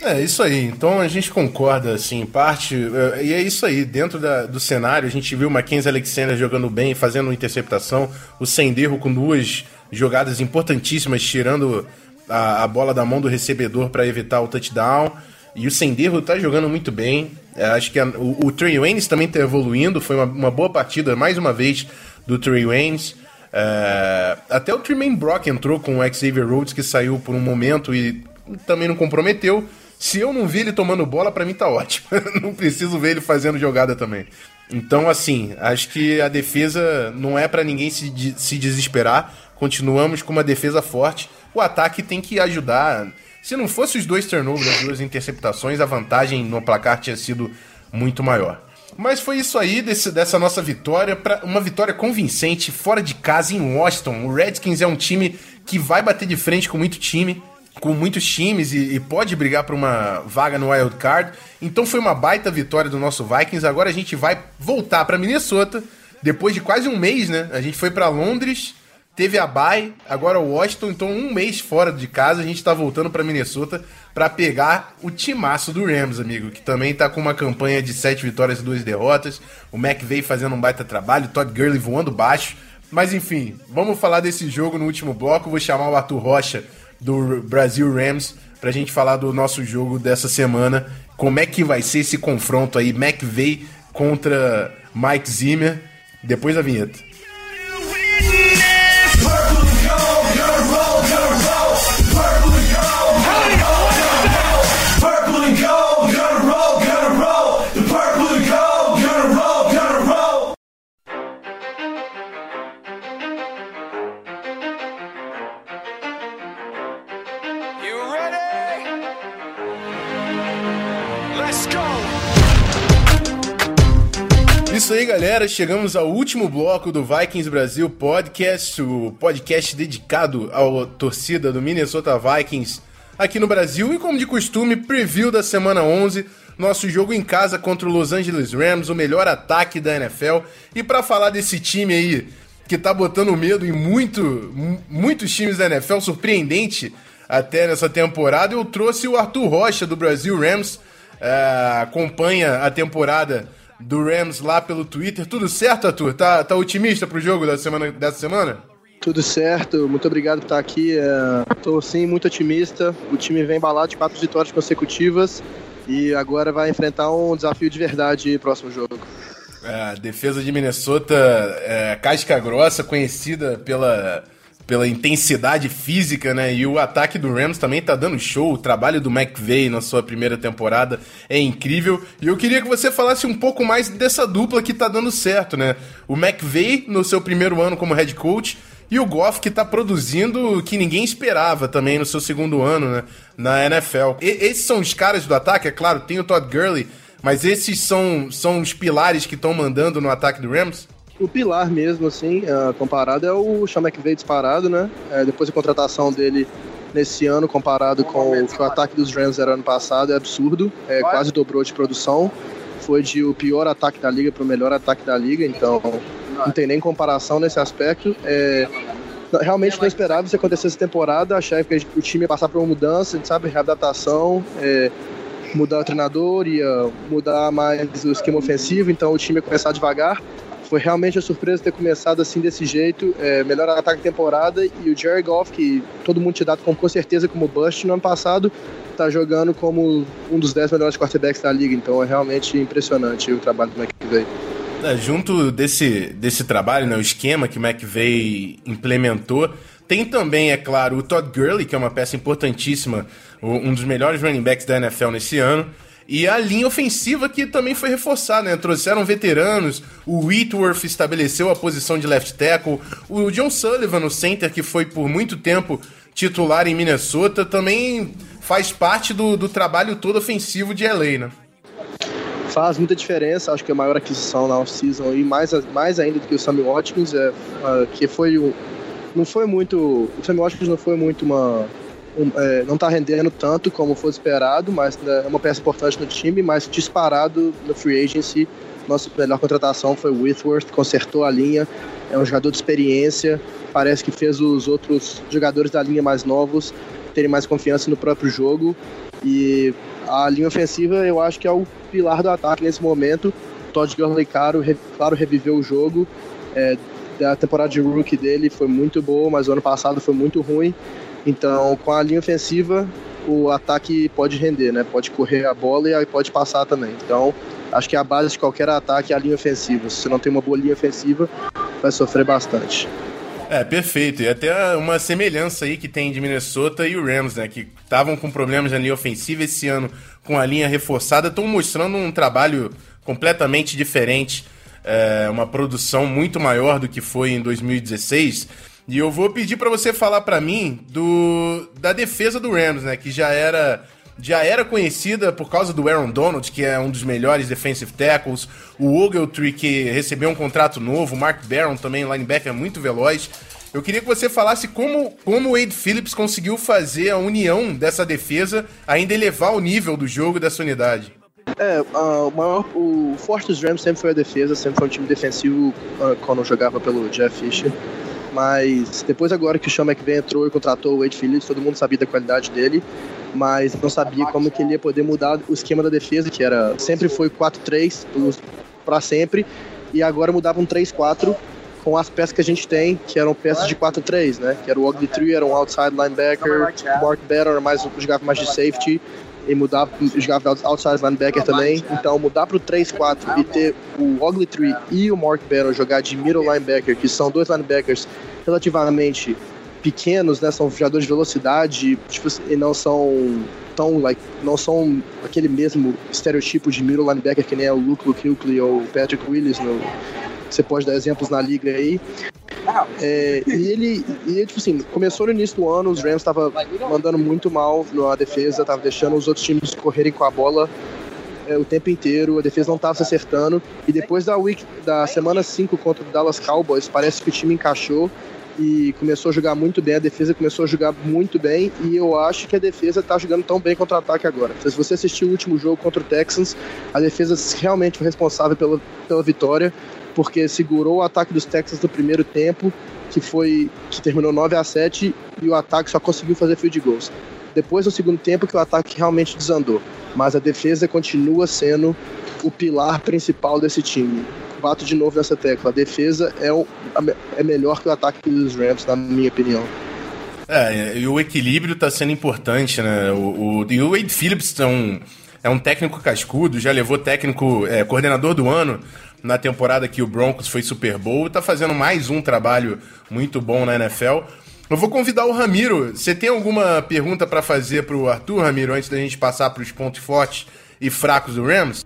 É, isso aí. Então a gente concorda, assim, em parte. É, e é isso aí. Dentro da, do cenário, a gente viu o Mackenzie Alexander jogando bem, fazendo interceptação. O Senderro com duas jogadas importantíssimas, tirando a, a bola da mão do recebedor para evitar o touchdown. E o Senderro tá jogando muito bem. É, acho que a, o, o Trey Waynes também tá evoluindo. Foi uma, uma boa partida, mais uma vez, do Trey Waynes. É, até o Tremaine Brock entrou com o Xavier Rhodes, que saiu por um momento e também não comprometeu. Se eu não vi ele tomando bola, para mim tá ótimo. não preciso ver ele fazendo jogada também. Então, assim, acho que a defesa não é para ninguém se, de, se desesperar. Continuamos com uma defesa forte. O ataque tem que ajudar. Se não fosse os dois turnovers, as duas interceptações, a vantagem no placar tinha sido muito maior. Mas foi isso aí desse, dessa nossa vitória, pra, uma vitória convincente fora de casa em Washington. O Redskins é um time que vai bater de frente com muito time, com muitos times e, e pode brigar por uma vaga no wild card. Então foi uma baita vitória do nosso Vikings. Agora a gente vai voltar para Minnesota depois de quase um mês, né? A gente foi para Londres Teve a bye, agora o Washington, então um mês fora de casa, a gente tá voltando para Minnesota para pegar o timaço do Rams, amigo, que também tá com uma campanha de sete vitórias e duas derrotas. O McVay fazendo um baita trabalho, Todd Gurley voando baixo. Mas enfim, vamos falar desse jogo no último bloco. Vou chamar o Arthur Rocha do Brasil Rams pra gente falar do nosso jogo dessa semana. Como é que vai ser esse confronto aí, McVay contra Mike Zimmer, depois da vinheta. Galera. Chegamos ao último bloco do Vikings Brasil Podcast, o podcast dedicado à torcida do Minnesota Vikings aqui no Brasil. E como de costume, preview da semana 11, nosso jogo em casa contra o Los Angeles Rams, o melhor ataque da NFL. E para falar desse time aí que tá botando medo em muito, muitos times da NFL, surpreendente até nessa temporada, eu trouxe o Arthur Rocha do Brasil Rams é, acompanha a temporada do Rams lá pelo Twitter. Tudo certo, Arthur? Tá, tá otimista pro jogo da semana, dessa semana? Tudo certo, muito obrigado por estar aqui. Estou é, sim muito otimista. O time vem embalado de quatro vitórias consecutivas e agora vai enfrentar um desafio de verdade próximo jogo. É, a defesa de Minnesota, é, casca grossa, conhecida pela, pela intensidade física, né? E o ataque do Rams também tá dando show. O trabalho do McVay na sua primeira temporada é incrível. E eu queria que você falasse um pouco mais dessa dupla que tá dando certo, né? O McVay no seu primeiro ano como head coach e o Goff que tá produzindo o que ninguém esperava também no seu segundo ano, né? Na NFL. E, esses são os caras do ataque, é claro, tem o Todd Gurley, mas esses são, são os pilares que estão mandando no ataque do Rams? O pilar mesmo, assim, comparado, é o Sean McVay disparado, né? É, depois da contratação dele nesse ano, comparado com o que o ataque dos Rams era ano passado, é absurdo. É, quase dobrou de produção. Foi de o pior ataque da liga para o melhor ataque da liga, então não tem nem comparação nesse aspecto. É, realmente não esperava isso acontecer essa temporada, achava que o time ia passar por uma mudança, sabe, readaptação, é, mudar o treinador, ia mudar mais o esquema ofensivo, então o time ia começar devagar. Foi realmente a surpresa ter começado assim desse jeito, é, melhor ataque da temporada e o Jerry Goff, que todo mundo tinha dado com, com certeza como bust no ano passado, está jogando como um dos 10 melhores quarterbacks da liga, então é realmente impressionante o trabalho do McVay. É, junto desse, desse trabalho, né, o esquema que o McVay implementou, tem também, é claro, o Todd Gurley, que é uma peça importantíssima, um dos melhores running backs da NFL nesse ano. E a linha ofensiva que também foi reforçada, né? Trouxeram veteranos, o Whitworth estabeleceu a posição de left tackle, o John Sullivan, o center, que foi por muito tempo titular em Minnesota, também faz parte do, do trabalho todo ofensivo de LA, né? faz muita diferença. Acho que a maior aquisição na off-season e mais, mais ainda do que o Sammy Watkins, é, uh, que foi o. Não foi muito. O Sammy Watkins não foi muito uma. É, não está rendendo tanto como foi esperado, mas é uma peça importante no time, mas disparado no free agency. Nossa melhor contratação foi o Whitworth, consertou a linha, é um jogador de experiência, parece que fez os outros jogadores da linha mais novos terem mais confiança no próprio jogo. E a linha ofensiva eu acho que é o pilar do ataque nesse momento. Todd Gurley, claro, claro reviveu o jogo. É, a temporada de rookie dele foi muito boa, mas o ano passado foi muito ruim. Então, com a linha ofensiva, o ataque pode render, né? Pode correr a bola e pode passar também. Então, acho que a base de qualquer ataque é a linha ofensiva. Se você não tem uma boa linha ofensiva, vai sofrer bastante. É, perfeito. E até uma semelhança aí que tem de Minnesota e o Rams, né? Que estavam com problemas na linha ofensiva esse ano com a linha reforçada, estão mostrando um trabalho completamente diferente, é, uma produção muito maior do que foi em 2016. E eu vou pedir para você falar para mim do da defesa do Rams, né? Que já era já era conhecida por causa do Aaron Donald, que é um dos melhores defensive tackles, o Ogletree, que recebeu um contrato novo, o Mark Barron também, linebacker muito veloz. Eu queria que você falasse como, como o Wade Phillips conseguiu fazer a união dessa defesa, ainda elevar o nível do jogo dessa unidade. É, uh, o, maior, o forte dos Rams sempre foi a defesa, sempre foi um time defensivo uh, quando jogava pelo Jeff Fisher. Mas depois agora que o Sean McVay entrou e contratou o Wade Phillips, todo mundo sabia da qualidade dele, mas não sabia como que ele ia poder mudar o esquema da defesa, que era sempre foi 4-3 para sempre, e agora mudava um 3-4 com as peças que a gente tem, que eram peças de 4-3, né? Que era o Ugly Tree, era um outside linebacker, Mark Better mais, jogava mais de safety, e mudar, jogava outside linebacker também. Então mudar para o 3-4 e ter o Ugly Tree e o Mark Better jogar de middle linebacker, que são dois linebackers relativamente pequenos, né? São jogadores de velocidade, tipo, e não são tão like, não são aquele mesmo estereotipo de middle linebacker que nem é o Luke Luke ou o Patrick Willis no, você pode dar exemplos na liga aí. É, e ele, e, tipo assim, começou no início do ano, os Rams estavam mandando muito mal na defesa, tava deixando os outros times correrem com a bola é, o tempo inteiro, a defesa não estava se acertando. E depois da week, da semana 5 contra o Dallas Cowboys, parece que o time encaixou e começou a jogar muito bem, a defesa começou a jogar muito bem e eu acho que a defesa está jogando tão bem contra ataque agora. Se você assistiu o último jogo contra o Texans, a defesa realmente foi responsável pela, pela vitória porque segurou o ataque dos Texans no primeiro tempo, que foi que terminou 9 a 7 e o ataque só conseguiu fazer field goals. Depois no segundo tempo que o ataque realmente desandou. mas a defesa continua sendo o pilar principal desse time. Bato de novo nessa tecla. A defesa é, o, é melhor que o ataque dos Rams, na minha opinião. É, e o equilíbrio está sendo importante, né? O, o, e o Wade Phillips é um, é um técnico cascudo, já levou técnico, é, coordenador do ano na temporada que o Broncos foi Super Bowl, está fazendo mais um trabalho muito bom na NFL. Eu vou convidar o Ramiro. Você tem alguma pergunta para fazer para o Arthur, Ramiro, antes da gente passar para os pontos fortes e fracos do Rams?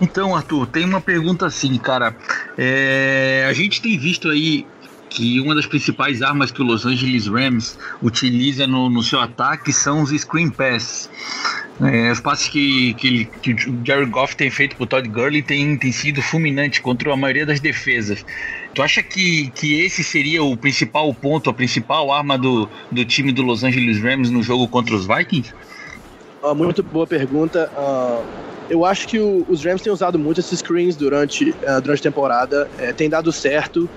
Então, Arthur, tem uma pergunta assim, cara. É, a gente tem visto aí que uma das principais armas que o Los Angeles Rams utiliza no, no seu ataque são os screen passes. É, os passes que, que, que, o Jerry Goff tem feito pro Todd Gurley tem, tem sido fulminante contra a maioria das defesas. Tu acha que, que esse seria o principal ponto, a principal arma do, do time do Los Angeles Rams no jogo contra os Vikings? Uh, muito boa pergunta. Uh, eu acho que o, os Rams têm usado muito esses screens durante, uh, durante a temporada, é, tem dado certo,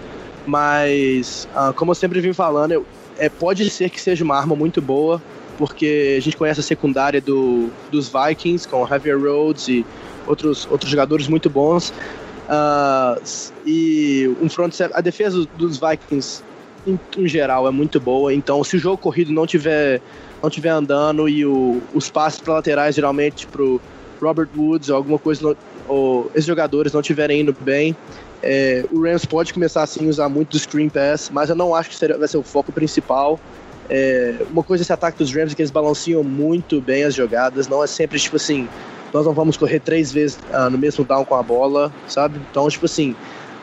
mas como eu sempre vim falando, eu, é, pode ser que seja uma arma muito boa, porque a gente conhece a secundária do, dos Vikings, com Javier Rhodes e outros, outros jogadores muito bons. Uh, e um front a defesa dos Vikings em, em, geral é muito boa, então se o jogo corrido não tiver não tiver andando e o, os passes para laterais geralmente pro Robert Woods ou alguma coisa ou esses jogadores não estiverem indo bem, é, o Rams pode começar assim a usar muito do screen pass, mas eu não acho que seria, vai ser o foco principal. É, uma coisa esse ataque dos Rams é que eles balanceam muito bem as jogadas, não é sempre tipo assim, nós não vamos correr três vezes ah, no mesmo down com a bola, sabe? Então, tipo assim,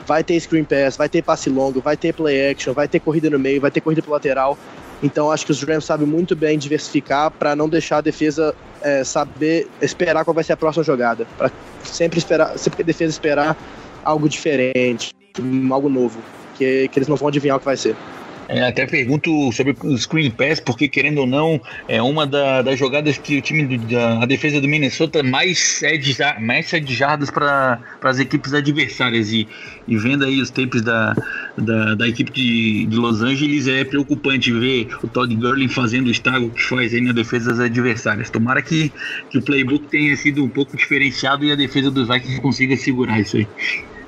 vai ter screen pass, vai ter passe longo, vai ter play action, vai ter corrida no meio, vai ter corrida pro lateral. Então, acho que os Rams sabem muito bem diversificar para não deixar a defesa é, saber esperar qual vai ser a próxima jogada, para sempre esperar, sempre que a defesa esperar algo diferente, algo novo, que, que eles não vão adivinhar o que vai ser. É, até pergunto sobre o screen pass, porque querendo ou não, é uma da, das jogadas que o time do, da a defesa do Minnesota mais cede, mais cede jardas para as equipes adversárias. E, e vendo aí os tapes da, da, da equipe de, de, Los Angeles, é preocupante ver o Todd Gurley fazendo o estrago que faz aí na defesa das adversárias. Tomara que, que o playbook tenha sido um pouco diferenciado e a defesa dos Vikings consiga segurar isso aí.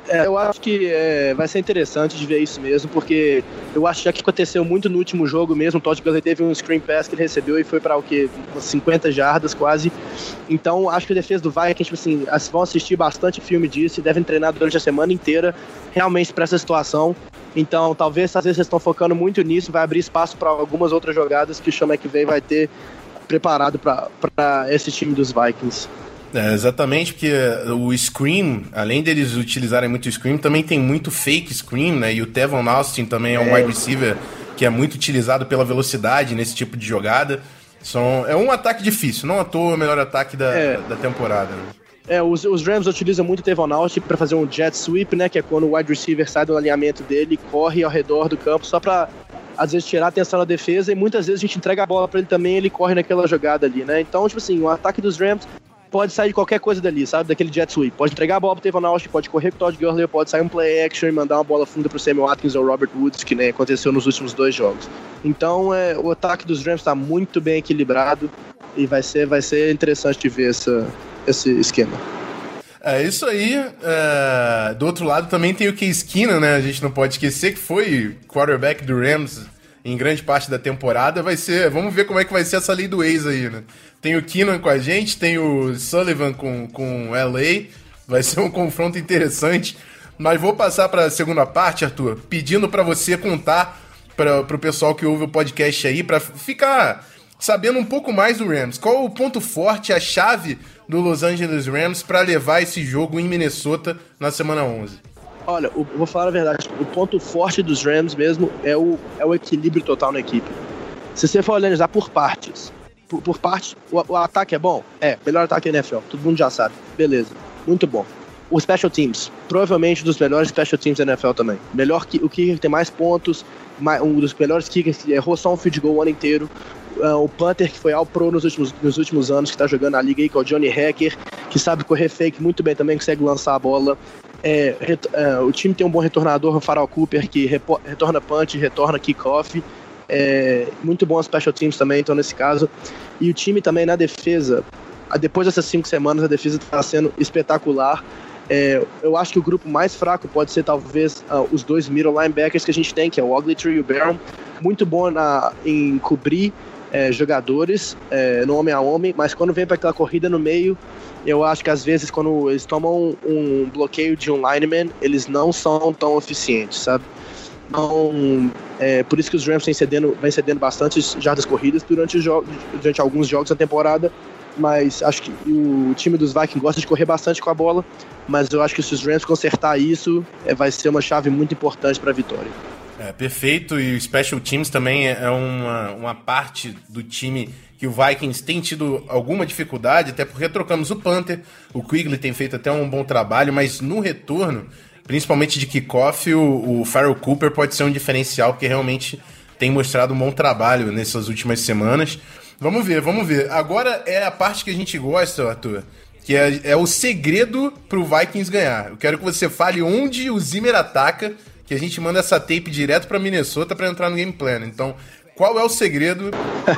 É, eu acho que é, vai ser interessante de ver isso mesmo, porque eu acho já que aconteceu muito no último jogo mesmo. O Todd Gurley teve um screen pass que ele recebeu e foi para o que 50 jardas quase. Então acho que a defesa do Vikings, tipo assim, vão assistir bastante filme disso e devem treinar durante a semana inteira realmente para essa situação. Então talvez às vezes eles estão focando muito nisso, vai abrir espaço para algumas outras jogadas que o Sean McVay vai ter preparado para esse time dos Vikings. É, exatamente, porque o Scream, além deles utilizarem muito Scream, também tem muito fake Scream, né? E o Tevon Austin também é um é. wide receiver que é muito utilizado pela velocidade nesse tipo de jogada. São, é um ataque difícil, não à toa o melhor ataque da, é. da temporada. Né? É, os, os, Rams utilizam muito o Tevon Austin para fazer um jet sweep, né? Que é quando o wide receiver sai do alinhamento dele e corre ao redor do campo só para às vezes tirar a atenção da defesa e muitas vezes a gente entrega a bola para ele também ele corre naquela jogada ali, né? Então, tipo assim, o ataque dos Rams pode sair qualquer coisa dali, sabe? Daquele jet sweep. Pode entregar a bola pro Tevon Austin, pode correr com o Todd Gurley, pode sair um play action e mandar uma bola funda pro Samuel Watkins ou Robert Woods, que nem aconteceu nos últimos dois jogos. Então, é, o ataque dos Rams está muito bem equilibrado e vai ser, vai ser interessante de ver essa, esse esquema. É isso aí. É, do outro lado também tem o Case Keenum, né? A gente não pode esquecer que foi quarterback do Rams em grande parte da temporada. Vai ser. Vamos ver como é que vai ser essa lei do ex aí, né? Tem o Keenan com a gente, tem o Sullivan com, com LA. Vai ser um confronto interessante. Mas vou passar para a segunda parte, Arthur, pedindo para você contar para o pessoal que ouve o podcast aí, para ficar sabendo um pouco mais do Rams. Qual o ponto forte, a chave do Los Angeles Rams para levar esse jogo em Minnesota na semana 11? Olha, eu vou falar a verdade. O ponto forte dos Rams mesmo é o, é o equilíbrio total na equipe. Se você for analisar por partes, por, por parte. O, o, ataque é bom? É, melhor ataque da NFL. Todo mundo já sabe. Beleza. Muito bom. O Special Teams, provavelmente dos melhores Special Teams da NFL também. Melhor que o kicker tem mais pontos, mais, um dos melhores kickers que errou só um field goal o ano inteiro. Uh, o Panther, que foi ao pro nos últimos, nos últimos anos, que tá jogando na liga aí, que é o Johnny Hacker, que sabe correr fake muito bem também, consegue lançar a bola. É, uh, o time tem um bom retornador, o Farrell Cooper, que retorna punch, retorna kickoff. É, muito bom as special teams também, então nesse caso. E o time também na defesa, depois dessas cinco semanas a defesa está sendo espetacular. É, eu acho que o grupo mais fraco pode ser talvez uh, os dois middle linebackers que a gente tem, que é o Ogletree e o Barron. Muito bom na, em cobrir é, jogadores é, no homem a homem, mas quando vem para aquela corrida no meio, eu acho que às vezes quando eles tomam um, bloqueio de um lineman, eles não são tão eficientes, sabe? Então, é, por isso que os Rams vêm cedendo, vem cedendo bastante jardas corridas durante, durante alguns jogos da temporada mas acho que o time dos Vikings gosta de correr bastante com a bola, mas eu acho que se os Rams consertar isso, é, vai ser uma chave muito importante para a vitória. É, perfeito, e o Special Teams também é uma, uma parte do time que o Vikings tem tido alguma dificuldade, até porque trocamos o Panther, o Quigley tem feito até um bom trabalho, mas no retorno, principalmente de kickoff, o, o Farrell Cooper pode ser um diferencial, porque realmente tem mostrado um bom trabalho nessas últimas semanas. Vamos ver, vamos ver. Agora é a parte que a gente gosta, Arthur, que é, é o segredo pro Vikings ganhar. Eu quero que você fale onde o Zimmer ataca, que a gente manda essa tape direto para Minnesota para entrar no game plan. Então, qual é o segredo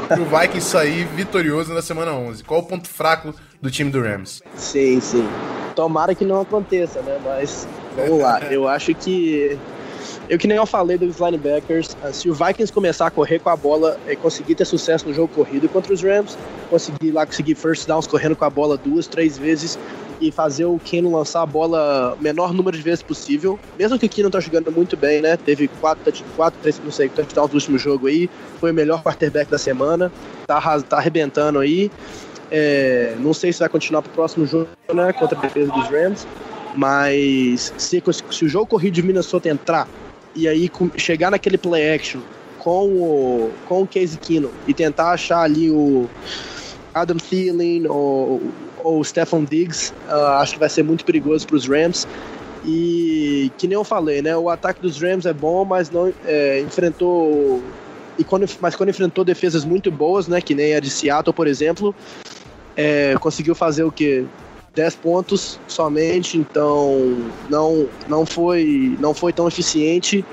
pro Vikings sair vitorioso na semana 11? Qual o ponto fraco do time do Rams? Sim, sim. Tomara que não aconteça, né? Mas vamos lá. Eu acho que eu que nem eu falei dos linebackers, ah, se o Vikings começar a correr com a bola e conseguir ter sucesso no jogo corrido contra os Rams, conseguir lá conseguir first downs correndo com a bola duas, três vezes e fazer o Keno lançar a bola menor número de vezes possível. Mesmo que o Keno tá jogando muito bem, né? Teve quatro, quatro três, não sei, touchdowns no último jogo aí. Foi o melhor quarterback da semana. Tá, tá arrebentando aí. É, não sei se vai continuar pro próximo jogo, né? Contra a defesa dos Rams. Mas se, se o jogo corrido de Minnesota entrar, e aí chegar naquele play action com o, com o Case Kino e tentar achar ali o Adam Thielen ou, ou o Stephon Diggs, uh, acho que vai ser muito perigoso para os Rams. E que nem eu falei, né? O ataque dos Rams é bom, mas não é, enfrentou. E quando, mas quando enfrentou defesas muito boas, né? Que nem a de Seattle, por exemplo, é, conseguiu fazer o que? 10 pontos somente, então não, não, foi, não foi tão eficiente.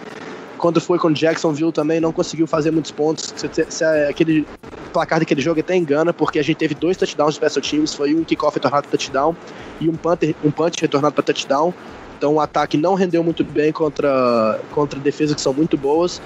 Quando foi com Jacksonville também não conseguiu fazer muitos pontos. Se, se é aquele placar daquele jogo até engana, porque a gente teve dois touchdowns de special teams, foi um kickoff retornado para touchdown e um punch, um punch retornado para touchdown. Então o ataque não rendeu muito bem contra, contra defesas que são muito boas.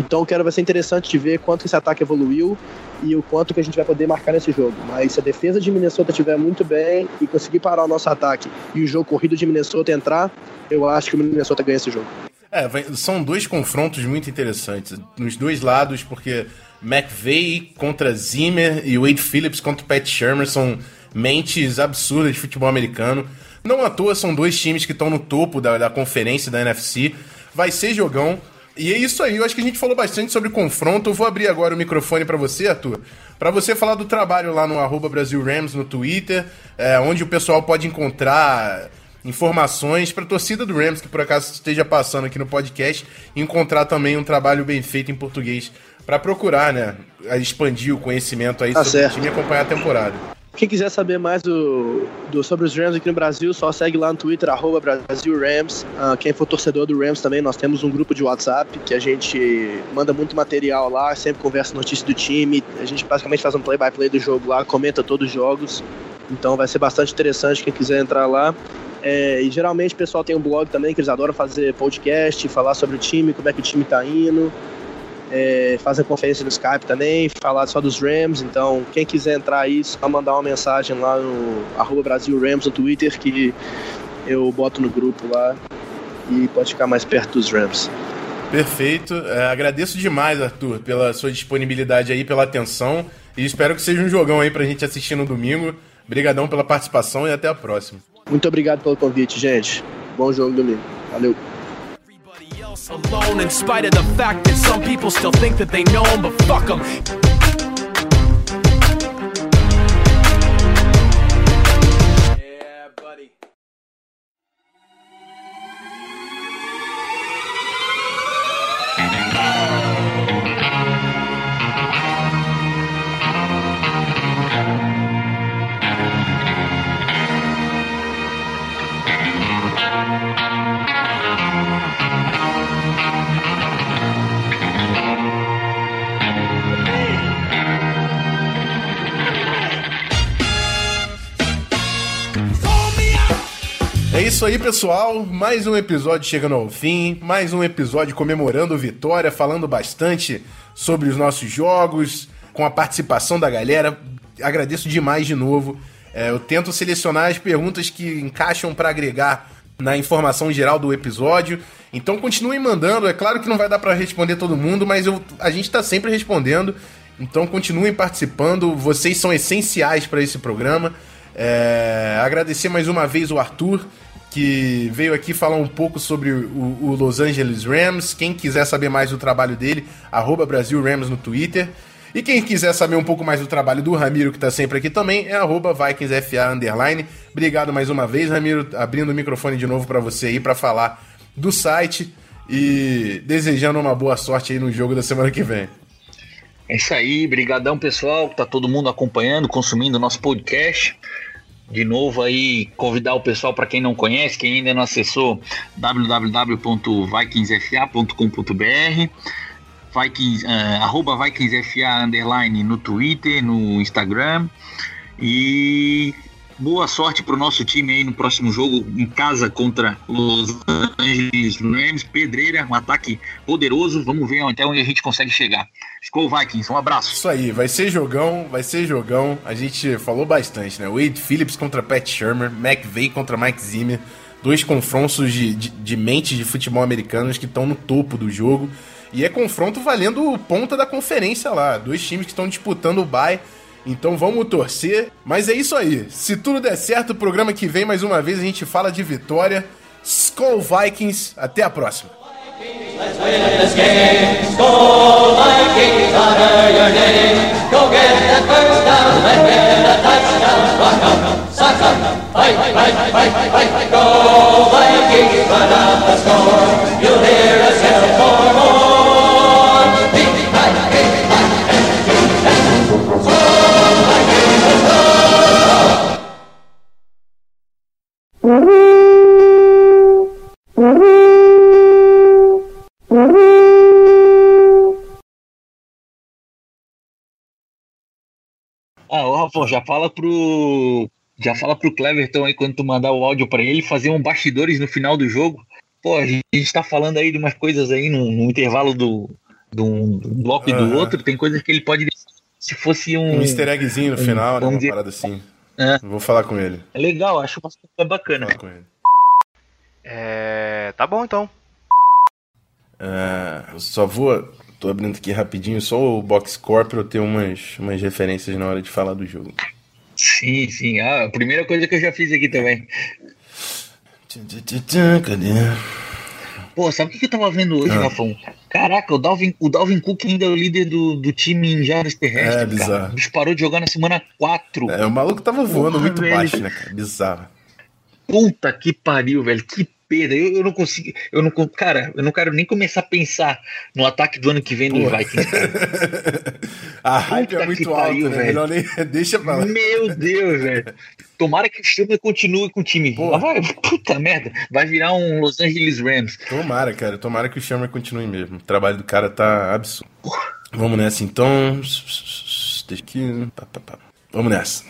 Então quero vai ser interessante de ver quanto esse ataque evoluiu e o quanto que a gente vai poder marcar nesse jogo. Mas se a defesa de Minnesota estiver muito bem e conseguir parar o nosso ataque e o jogo corrido de Minnesota entrar, eu acho que o Minnesota ganha esse jogo. É, são dois confrontos muito interessantes nos dois lados, porque McVeigh contra Zimmer e Wade Phillips contra Pat Shermer são mentes absurdas de futebol americano. Não à toa são dois times que estão no topo da, da conferência da NFC. Vai ser jogão. E é isso aí, eu acho que a gente falou bastante sobre confronto. Eu vou abrir agora o microfone para você, Arthur, para você falar do trabalho lá no arroba Brasil Rams no Twitter, é, onde o pessoal pode encontrar informações para a torcida do Rams que por acaso esteja passando aqui no podcast encontrar também um trabalho bem feito em português para procurar, né, expandir o conhecimento aí tá sobre certo. o time e acompanhar a temporada. Quem quiser saber mais do, do, sobre os Rams aqui no Brasil, só segue lá no Twitter, arroba Brasil Rams. Uh, quem for torcedor do Rams também, nós temos um grupo de WhatsApp que a gente manda muito material lá, sempre conversa notícias do time. A gente basicamente faz um play-by-play -play do jogo lá, comenta todos os jogos. Então vai ser bastante interessante quem quiser entrar lá. É, e geralmente o pessoal tem um blog também que eles adoram fazer podcast, falar sobre o time, como é que o time tá indo é, fazer conferência no Skype também, falar só dos Rams. Então, quem quiser entrar aí, só mandar uma mensagem lá no arroba Brasil Rams no Twitter que eu boto no grupo lá e pode ficar mais perto dos Rams. Perfeito. É, agradeço demais, Arthur, pela sua disponibilidade aí, pela atenção. E espero que seja um jogão aí pra gente assistir no domingo. Obrigadão pela participação e até a próxima. Muito obrigado pelo convite, gente. Bom jogo domingo. Valeu. Alone in spite of the fact that some people still think that they know him, but fuck them. Isso aí, pessoal. Mais um episódio chegando ao fim. Mais um episódio comemorando vitória, falando bastante sobre os nossos jogos, com a participação da galera. Agradeço demais de novo. É, eu tento selecionar as perguntas que encaixam para agregar na informação geral do episódio. Então continuem mandando. É claro que não vai dar para responder todo mundo, mas eu, a gente está sempre respondendo. Então continuem participando. Vocês são essenciais para esse programa. É, agradecer mais uma vez o Arthur, que veio aqui falar um pouco sobre o, o Los Angeles Rams. Quem quiser saber mais do trabalho dele, arroba Brasil Rams no Twitter. E quem quiser saber um pouco mais do trabalho do Ramiro, que está sempre aqui também, é arroba VikingsFA underline. Obrigado mais uma vez, Ramiro, abrindo o microfone de novo para você aí para falar do site e desejando uma boa sorte aí no jogo da semana que vem. É isso aí, brigadão pessoal, tá todo mundo acompanhando, consumindo o nosso podcast. De novo aí, convidar o pessoal para quem não conhece, quem ainda não acessou www.vikingsfa.com.br Vikings, uh, arroba VikingsFA underline no Twitter, no Instagram. E boa sorte pro nosso time aí no próximo jogo em casa contra os Angeles Rams. Pedreira, um ataque poderoso. Vamos ver até onde a gente consegue chegar. Ficou Vikings, um abraço. Isso aí, vai ser jogão, vai ser jogão. A gente falou bastante, né? Wade Phillips contra Pat Shermer, McVeigh contra Mike Zimmer. Dois confrontos de, de, de mentes de futebol americanos que estão no topo do jogo. E é confronto valendo ponta da conferência lá. Dois times que estão disputando o bye. Então vamos torcer. Mas é isso aí. Se tudo der certo, o programa que vem, mais uma vez, a gente fala de vitória. Skull Vikings. Até a próxima. Let's win this game. Skol Vikings, honor your name. Go get that first down, let get a touchdown. Rock 'em, sock 'em, fight, fight, fight, fight, fight. Go Vikings, run out the score. You'll hear us Ah, ô Rafa, já fala pro. Já fala pro Cleverton aí quando tu mandar o áudio pra ele fazer um bastidores no final do jogo. Pô, a gente tá falando aí de umas coisas aí no, no intervalo do, do um bloco e do outro. Tem coisas que ele pode se fosse um. Um easter eggzinho no final, né? Uma dizer- parada assim. É. Vou falar com ele. É legal, acho bastante bacana. Falar com ele. É. Tá bom então. É, eu só vou. Tô abrindo aqui rapidinho, só o box score pra eu ter umas, umas referências na hora de falar do jogo. Sim, sim. Ah, a primeira coisa que eu já fiz aqui também. Cadê? Pô, sabe o que que eu tava vendo hoje, Ah. Rafão? Caraca, o Dalvin, o Dalvin Cook ainda é o líder do, do time em jardas terrestres, É, cara. bizarro. O bicho parou de jogar na semana 4. É, o maluco tava voando Porra, muito velho. baixo, né, cara? Bizarro. Puta que pariu, velho. Que pena. Eu, eu não consigo. Eu não, cara, eu não quero nem começar a pensar no ataque do ano que vem dos Porra. Vikings. A hype é muito alta, pariu, né? velho. Melhor nem. Deixa pra lá. Meu Deus, velho. Tomara que o Schumer continue com o time. Porra. Vai, puta merda. Vai virar um Los Angeles Rams. Tomara, cara. Tomara que o Shermer continue mesmo. O trabalho do cara tá absurdo. Vamos nessa então. Deixa aqui. Vamos nessa.